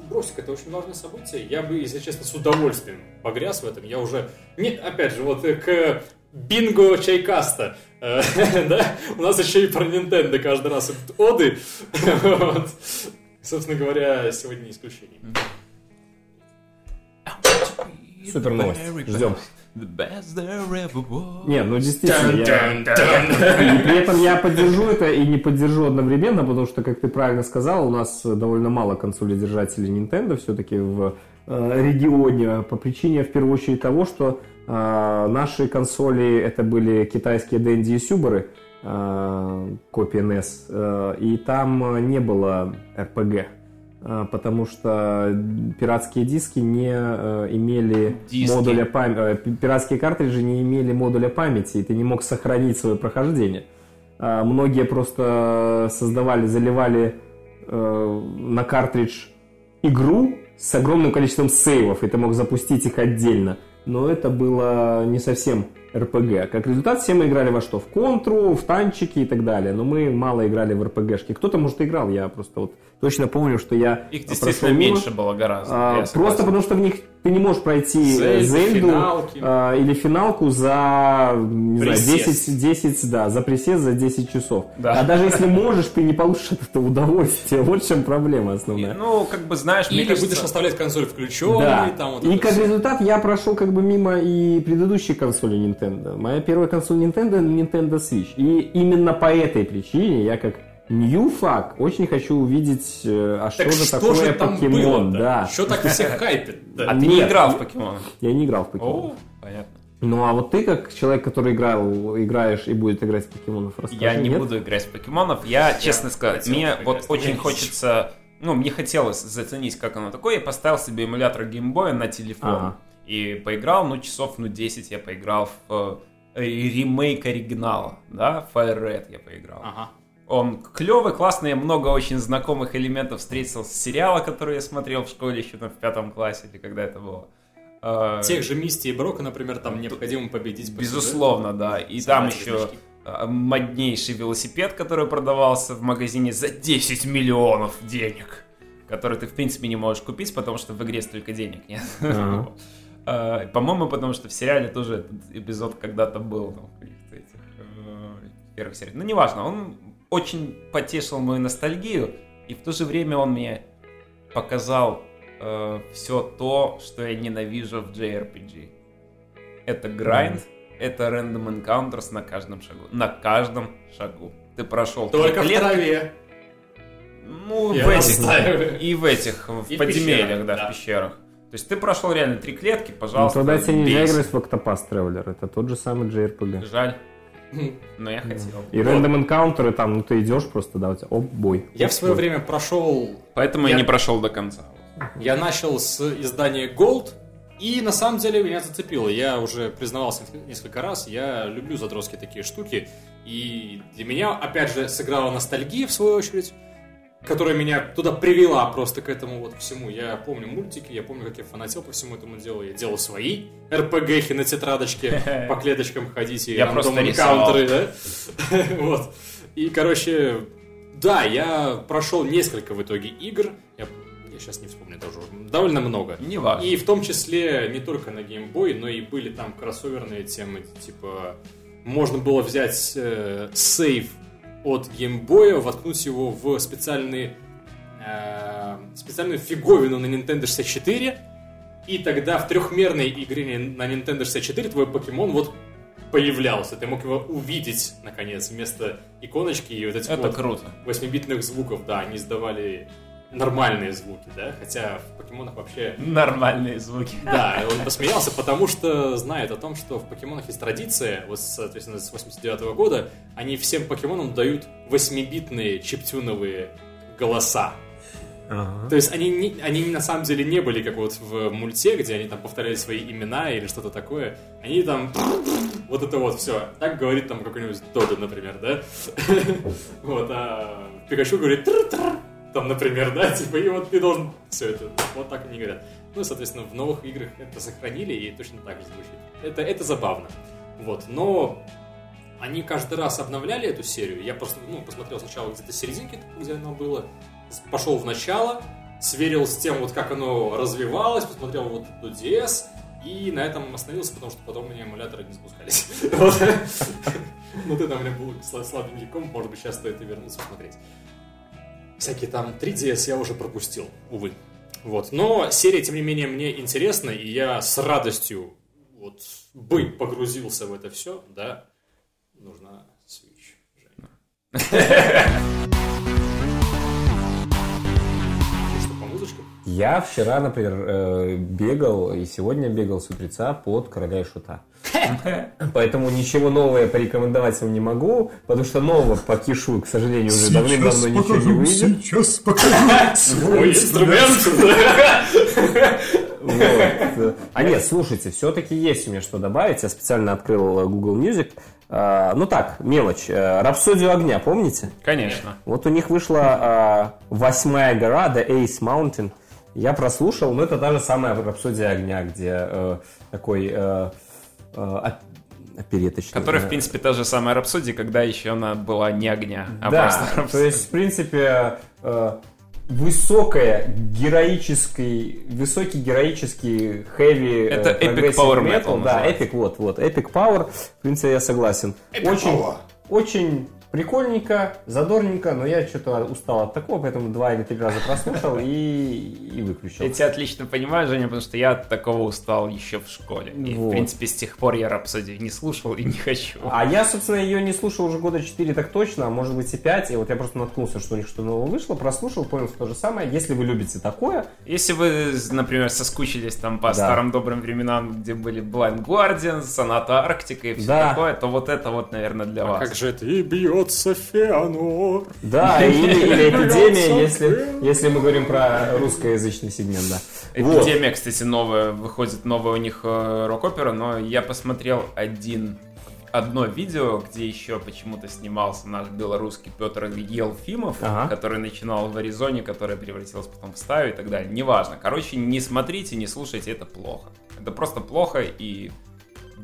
бросик, это очень важное событие. Я бы, если честно, с удовольствием погряз в этом. Я уже, не, опять же, вот э, к бинго чайкаста, э, да, у нас еще и про Nintendo каждый раз идут оды. Вот. Собственно говоря, сегодня не исключение. Супер новость. Ждем. The best there ever was. Не, ну действительно, я... И при этом я поддержу это и не поддержу одновременно, потому что, как ты правильно сказал, у нас довольно мало консолей-держателей Nintendo все-таки в э, регионе по причине, в первую очередь, того, что э, наши консоли это были китайские Dendy и Сюбары, э, копии NES, э, и там э, не было RPG, э, потому что пиратские диски не э, имели Диски. модуля памяти, пиратские картриджи не имели модуля памяти, и ты не мог сохранить свое прохождение. Многие просто создавали, заливали э, на картридж игру с огромным количеством сейвов, и ты мог запустить их отдельно. Но это было не совсем РПГ. Как результат, все мы играли во что? В контру, в танчики и так далее. Но мы мало играли в РПГшки. Кто-то, может, играл. Я просто вот точно помню, что я Их прошел действительно мимо. меньше было гораздо. А, просто согласен. потому что в них ты не можешь пройти э, Зельду, Зельду финалки. а, или финалку за не знаю, Присест. 10, 10, да, за присест за 10 часов. Да. А даже если можешь, ты не получишь от этого удовольствия. Вот в чем проблема основная. Ну, как бы, знаешь, Или кажется... будешь оставлять консоль включенной, Да. там вот и как всё. результат я прошел как бы мимо и предыдущей консоли Nintendo. Моя первая консоль Nintendo Nintendo Switch. И именно по этой причине я как New fuck очень хочу увидеть, э, а Так что же что такое же там покемон. было да. Что так всех хайпит? А Да. ты не Нет. играл в покемона? Я не играл в покемон. О, понятно. Ну а вот ты как человек, который играл, играешь и будет играть в покемонов, расскажи. Я не нет? буду играть в покемонов. Я, честно сказать, мне вот очень я не хочется... Ну, мне хотелось заценить, как оно такое. Я поставил себе эмулятор геймбоя на телефон. Ага. И поиграл, ну, часов, ну, 10 я поиграл в э, ремейк оригинала, да, Fire Red я поиграл. Ага. Он клевый, классный, я много очень знакомых элементов встретил с сериала, который я смотрел в школе еще там в пятом классе, или когда это было. Э, Тех же Мисти и Брока, например, там необходимо победить. по Безусловно, да. И там еще а, моднейший велосипед, который продавался в магазине за 10 миллионов денег. Который ты, в принципе, не можешь купить, потому что в игре столько денег нет. Ага. А, По-моему, потому что в сериале тоже этот эпизод когда-то был. там, в каких-то этих, э, первых сериях. Ну, неважно. Он очень потешил мою ностальгию. И в то же время он мне показал все то, что я ненавижу в JRPG. Это грайнд, это random encounters на каждом шагу. На каждом шагу. Ты прошел Только в траве. Ну, Я в этих, и в этих, в И в подземельях, пещерах, да, да. в пещерах. То есть ты прошел реально три клетки, Ну, пожалуйста. тогда тебе нельзя играть в Octopath Traveler. Это тот же самый JRPG. Жаль, но я хотел. И рандом энкаунтеры там, ну ты идешь просто, да, у тебя, оп, бой. Я в свое бой. время прошел Поэтому я Я- не прошел до конца. Я начал с издания Gold, и на самом деле меня зацепило. Я уже признавался несколько раз, я люблю задротские такие штуки. И для меня, опять же, сыграла ностальгия, в свою очередь, которая меня туда привела просто к этому вот всему. Я помню мультики, я помню, как я фанател по всему этому делу. Я делал свои РПГхи на тетрадочке, по клеточкам ходить и Я просто энкаунтеры, да? Вот. И, короче, да, я прошел несколько в итоге игр. Я, я сейчас не вспомню тоже. Довольно много. Не важно. И в том числе не только на Boy, но и были там кроссоверные темы, типа можно было взять э, сейв от Boy, воткнуть его в специальный, э, специальную фиговину на Nintendo 64, и тогда в трехмерной игре на Nintendo 64 твой покемон вот появлялся. Ты мог его увидеть, наконец, вместо иконочки и вот этих Это вот круто. 8-битных звуков, да, они издавали нормальные звуки, да, хотя в покемонах вообще Нормальные звуки. да, он посмеялся, потому что знает о том, что в покемонах есть традиция, вот, соответственно, с 89 года, они всем покемонам дают 8-битные чиптюновые голоса. Ага. То есть они, не- они на самом деле не были как вот в мульте, где они там повторяли свои имена или что-то такое. Они там вот это вот все. Так говорит там какой-нибудь Дода, например, да? Вот, а Пикачу говорит там, например, да, типа, и вот ты должен все это, вот так они говорят. Ну, соответственно, в новых играх это сохранили и точно так же звучит. Это, это забавно. Вот, но они каждый раз обновляли эту серию. Я просто, ну, посмотрел сначала где-то серединки, где оно было, пошел в начало, сверил с тем, вот как оно развивалось, посмотрел вот эту DS, и на этом остановился, потому что потом у меня эмуляторы не спускались. Вот. Вот это у меня был сла- слабенький комп, может быть, сейчас стоит и вернуться посмотреть. Всякие там 3DS я уже пропустил, увы. Вот. Но серия, тем не менее, мне интересна, и я с радостью вот бы погрузился в это все, да. Нужна Switch. Женя. Я вчера, например, э, бегал, и сегодня бегал с утреца под короля и шута. Поэтому ничего нового я порекомендовать вам не могу, потому что нового по кишу, к сожалению, уже давным-давно ничего не выйдет. Сейчас покажу. Ой, инструмент! Вот. А нет, слушайте, все-таки есть у меня что добавить. Я специально открыл Google Music. А, Ну так, мелочь. Э, Рапсодию огня, помните? Конечно. Вот у них вышла а, восьмая гора, The Ace Mountain. Я прослушал, но это та же самая Рапсодия огня, где э, такой э, э, оп- опереточный. Которая, в принципе, та же самая Рапсодия, когда еще она была не огня, а да, просто то Рапсодия. есть, в принципе, э, высокая героический, высокий героический heavy Это э, epic progressive power metal да, называется. epic, вот, вот, epic power, в принципе, я согласен. очень, очень прикольненько, задорненько, но я что-то устал от такого, поэтому два или три раза прослушал и, и выключил. Я тебя отлично понимаю, Женя, потому что я от такого устал еще в школе. И, Вот. в принципе, с тех пор я Рапсодию не слушал и не хочу. А я, собственно, ее не слушал уже года 4 так точно, а может быть и 5. И вот я просто наткнулся, что у них что нового вышло, прослушал, понял, что то же самое. Если вы любите такое, Если вы, например, соскучились там по Да. старым добрым временам, где были Blind Guardian, Соната Арктика и все Да. такое, то вот это вот, наверное, для А вас. как же это? И бьется Феонор. Да, или, или эпидемия, если, если мы говорим про русскоязычный сегмент, да. Вот. Эпидемия, кстати, новая, выходит новая у них э, рок-опера, но я посмотрел один одно видео, где еще почему-то снимался наш белорусский Петр Елфимов, Ага. который начинал в Аризоне, которая превратилась потом в стаю и так далее. Неважно. Короче, не смотрите, не слушайте, это плохо. Это просто плохо и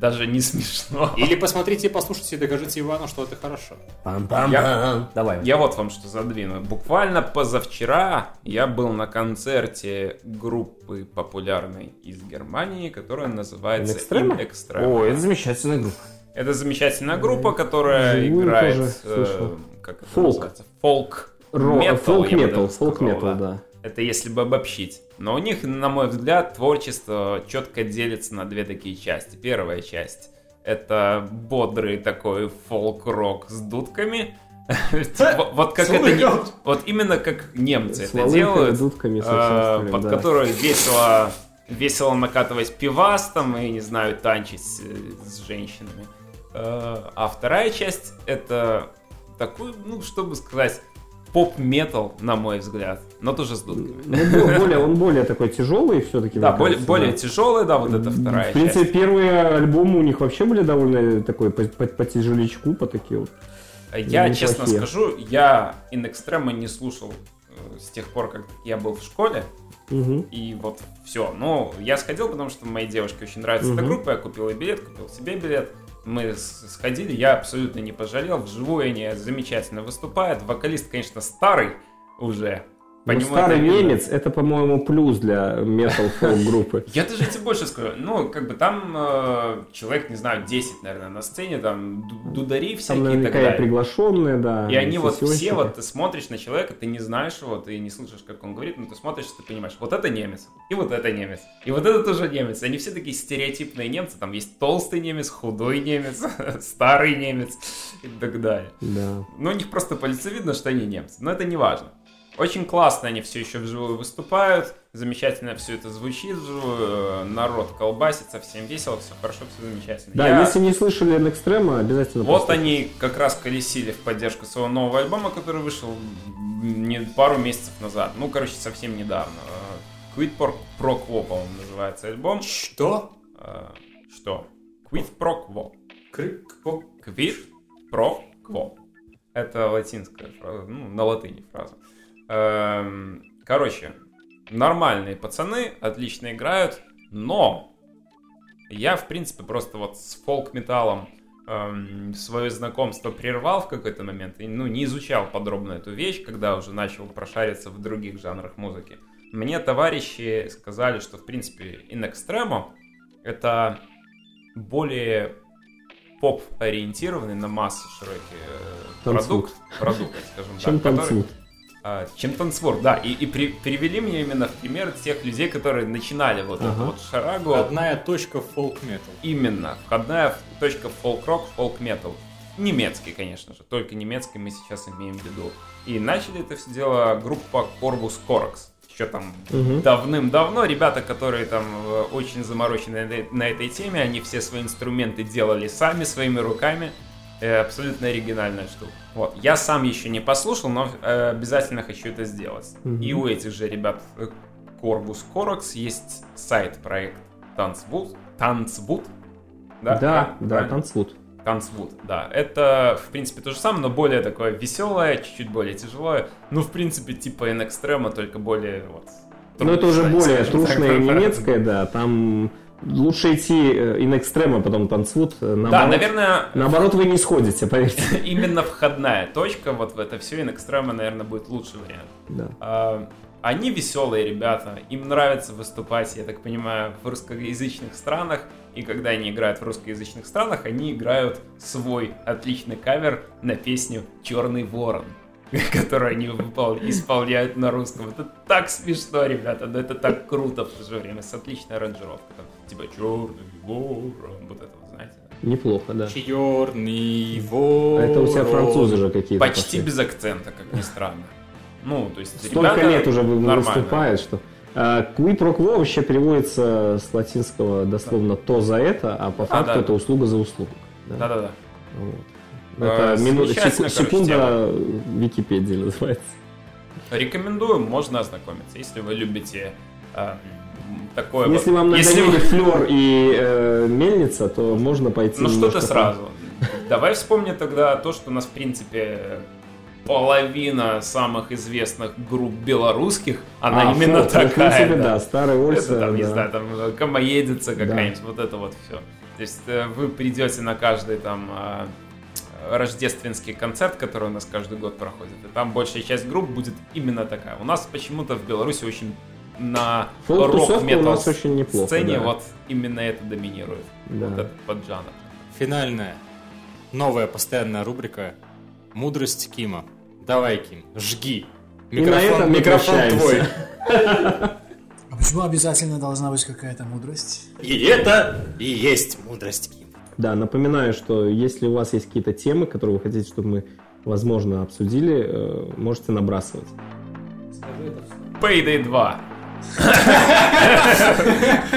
даже не смешно. Или посмотрите и послушайте и докажите Ивану, что это хорошо. Пам-пам-пам. Давай. Я вот вам что задвину. Буквально позавчера я был на концерте группы популярной из Германии, которая называется? In Extrema. О, это замечательная группа. Это замечательная группа, которая Живую играет тоже э, как это Фолк. называется? Фолк. Ро- метал, Фолк я метал, фолк метал, да. Это если бы обобщить. Но у них, на мой взгляд, творчество четко делится на две такие части. Первая часть это бодрый такой фолк-рок с дудками. Вот- Вот как это вот именно как немцы это делают, дудками, э, под да. которую весело весело накатывать пивас там и не знаю танчить с женщинами. Э, А вторая часть это такой, ну, чтобы сказать, поп-метал, на мой взгляд, но тоже с дудками. Ну, бо- более, он более такой тяжелый все-таки. Да, более, более тяжелая, да, вот эта вторая В принципе, часть. первые альбомы у них вообще были довольно такой по, по, по тяжелячку, по такие вот. Я неплохие. честно скажу, я In Extrema не слушал э, с тех пор, как я был в школе, Мгм. и вот все. Ну, я сходил, потому что моей девушке очень нравится эта Мгм. группа, я купил ей билет, купил себе билет. Мы сходили, я абсолютно не пожалел. Вживую они замечательно выступают. Вокалист, конечно, старый уже. Ну, нему старый это видно. немец, это, по-моему, плюс для метал фолк группы. Я даже тебе больше скажу. Ну, как бы там э, человек, не знаю, 10, наверное, на сцене, там ду- дудари Там всякие и так далее. приглашенные, да. И они вот все, вот ты смотришь на человека, ты не знаешь его, ты не слышишь, как он говорит, но ты смотришь, ты понимаешь, вот это немец, и вот это немец, и вот это тоже немец. Они все такие стереотипные немцы, там есть толстый немец, худой немец, старый немец и так далее. Да. Но у них просто по лицу видно, что они немцы, но это не важно. Очень классно они все еще вживую выступают, замечательно все это звучит вживую, народ колбасится, всем весело, все хорошо, все замечательно. Да, Я- если не слышали Extrema, обязательно вот послушайте. они как раз колесили в поддержку своего нового альбома, который вышел не пару месяцев назад. Ну, короче, совсем недавно. Quid Pro, Pro Quo, по-моему, называется альбом. Что? Э, Что? Quid Pro Quo. Quid Pro Quo. Это латинская фраза, ну, на латыни фраза. Эм, Короче, нормальные пацаны, отлично играют, но я, в принципе, просто вот с фолк-металлом эм, свое знакомство прервал в какой-то момент и ну, не изучал подробно эту вещь, когда уже начал прошариться в других жанрах музыки. Мне товарищи сказали, что, в принципе, In Extremo это более поп-ориентированный на массы широкий э, продукт, продукт, скажем Чем так, который- танцуют? А, чем танцвор, да. И, и при- привели мне именно в пример тех людей, которые начинали вот эту Ага. вот шарагу. Одна точка фолк-метал. Именно. Входная в- точка фолк-рок, фолк-метал. Немецкий, конечно же. Только немецкий мы сейчас имеем в виду. И начали это все дело группа Corvus Corax. Еще там Мгм. давным-давно ребята, которые там э, очень заморочены на этой- на этой теме, они все свои инструменты делали сами, своими руками. Э, Абсолютно оригинальная штука. Вот. Я сам еще не послушал, но э, обязательно хочу это сделать. Мгм. И у этих же ребят э, Corvus Corax есть сайт-проект Танцвуд. Танцвуд? Да, да, правильно? танцуют. Танцвуд, да. Это, в принципе, то же самое, но более такое веселое, чуть-чуть более тяжелое. Ну, в принципе, типа In Extremo, только более вот... Ну, это уже трушное, более трушное немецкое, да. Там лучше идти э, in extremo, потом танцуют. э, Да, наоборот. наверное, Наоборот, вы не сходите, поверьте. именно входная точка вот в это все In Extremo, наверное, будет лучший вариант. Да. А, Они веселые ребята, им нравится выступать, я так понимаю, в русскоязычных странах. И когда они играют в русскоязычных странах, они играют свой отличный кавер на песню «Черный ворон», которую они исполняют на русском. Это так смешно, ребята, но это так круто в то же время, с отличной аранжировкой. Там, типа «Черный ворон», вот это вот, знаете. Неплохо, да. Черный А ворон. это у тебя французы же какие-то. Почти пошли. без акцента, как ни странно. Ну, то есть Столько ребята лет уже вы- нормально. выступают, что... Куи про кво вообще переводится с латинского дословно «то за это», а по факту да. это услуга за услугу. Да. Да-да-да. Вот. Э, Это мину- замечательно, секу- короче, секунда Википедии называется. Рекомендую, можно ознакомиться, если вы любите э, такое. вот- Если вам если вы- флер и э, мельница, то можно пойти Ну что немножко ты по- сразу? Давай вспомни тогда то, что у нас, в принципе, половина самых известных групп белорусских, она А, именно фолк, ну, в такая. принципе, да. да, старый Ольса. Это там, не да. знаю, там э, комоедица какая-нибудь, вот это вот все. То есть э, вы придете на каждый там а, рождественский концерт, который у нас каждый год проходит, и там большая часть групп будет именно такая. У нас почему-то в Беларуси очень на Фолк-тусовка у рок-метал нас очень неплохо, сцене да. вот именно это доминирует. Да. Вот этот поджанр. Финальная, новая постоянная рубрика «Мудрость Кима». Давай, Ким, жги. Мы микрофон твой. А почему обязательно должна быть какая-то мудрость? И это и есть мудрость. Да, напоминаю, что если у вас есть какие-то темы, которые вы хотите, чтобы мы, возможно, обсудили, э, можете набрасывать. Payday 2.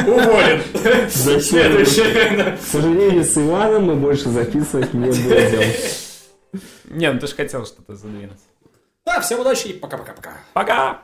Уволен. Следующее. К сожалению, с Иваном мы больше записывать не будем. Не, ну ты же хотел что-то задвинуть. Да, всем удачи и пока-пока-пока. Пока!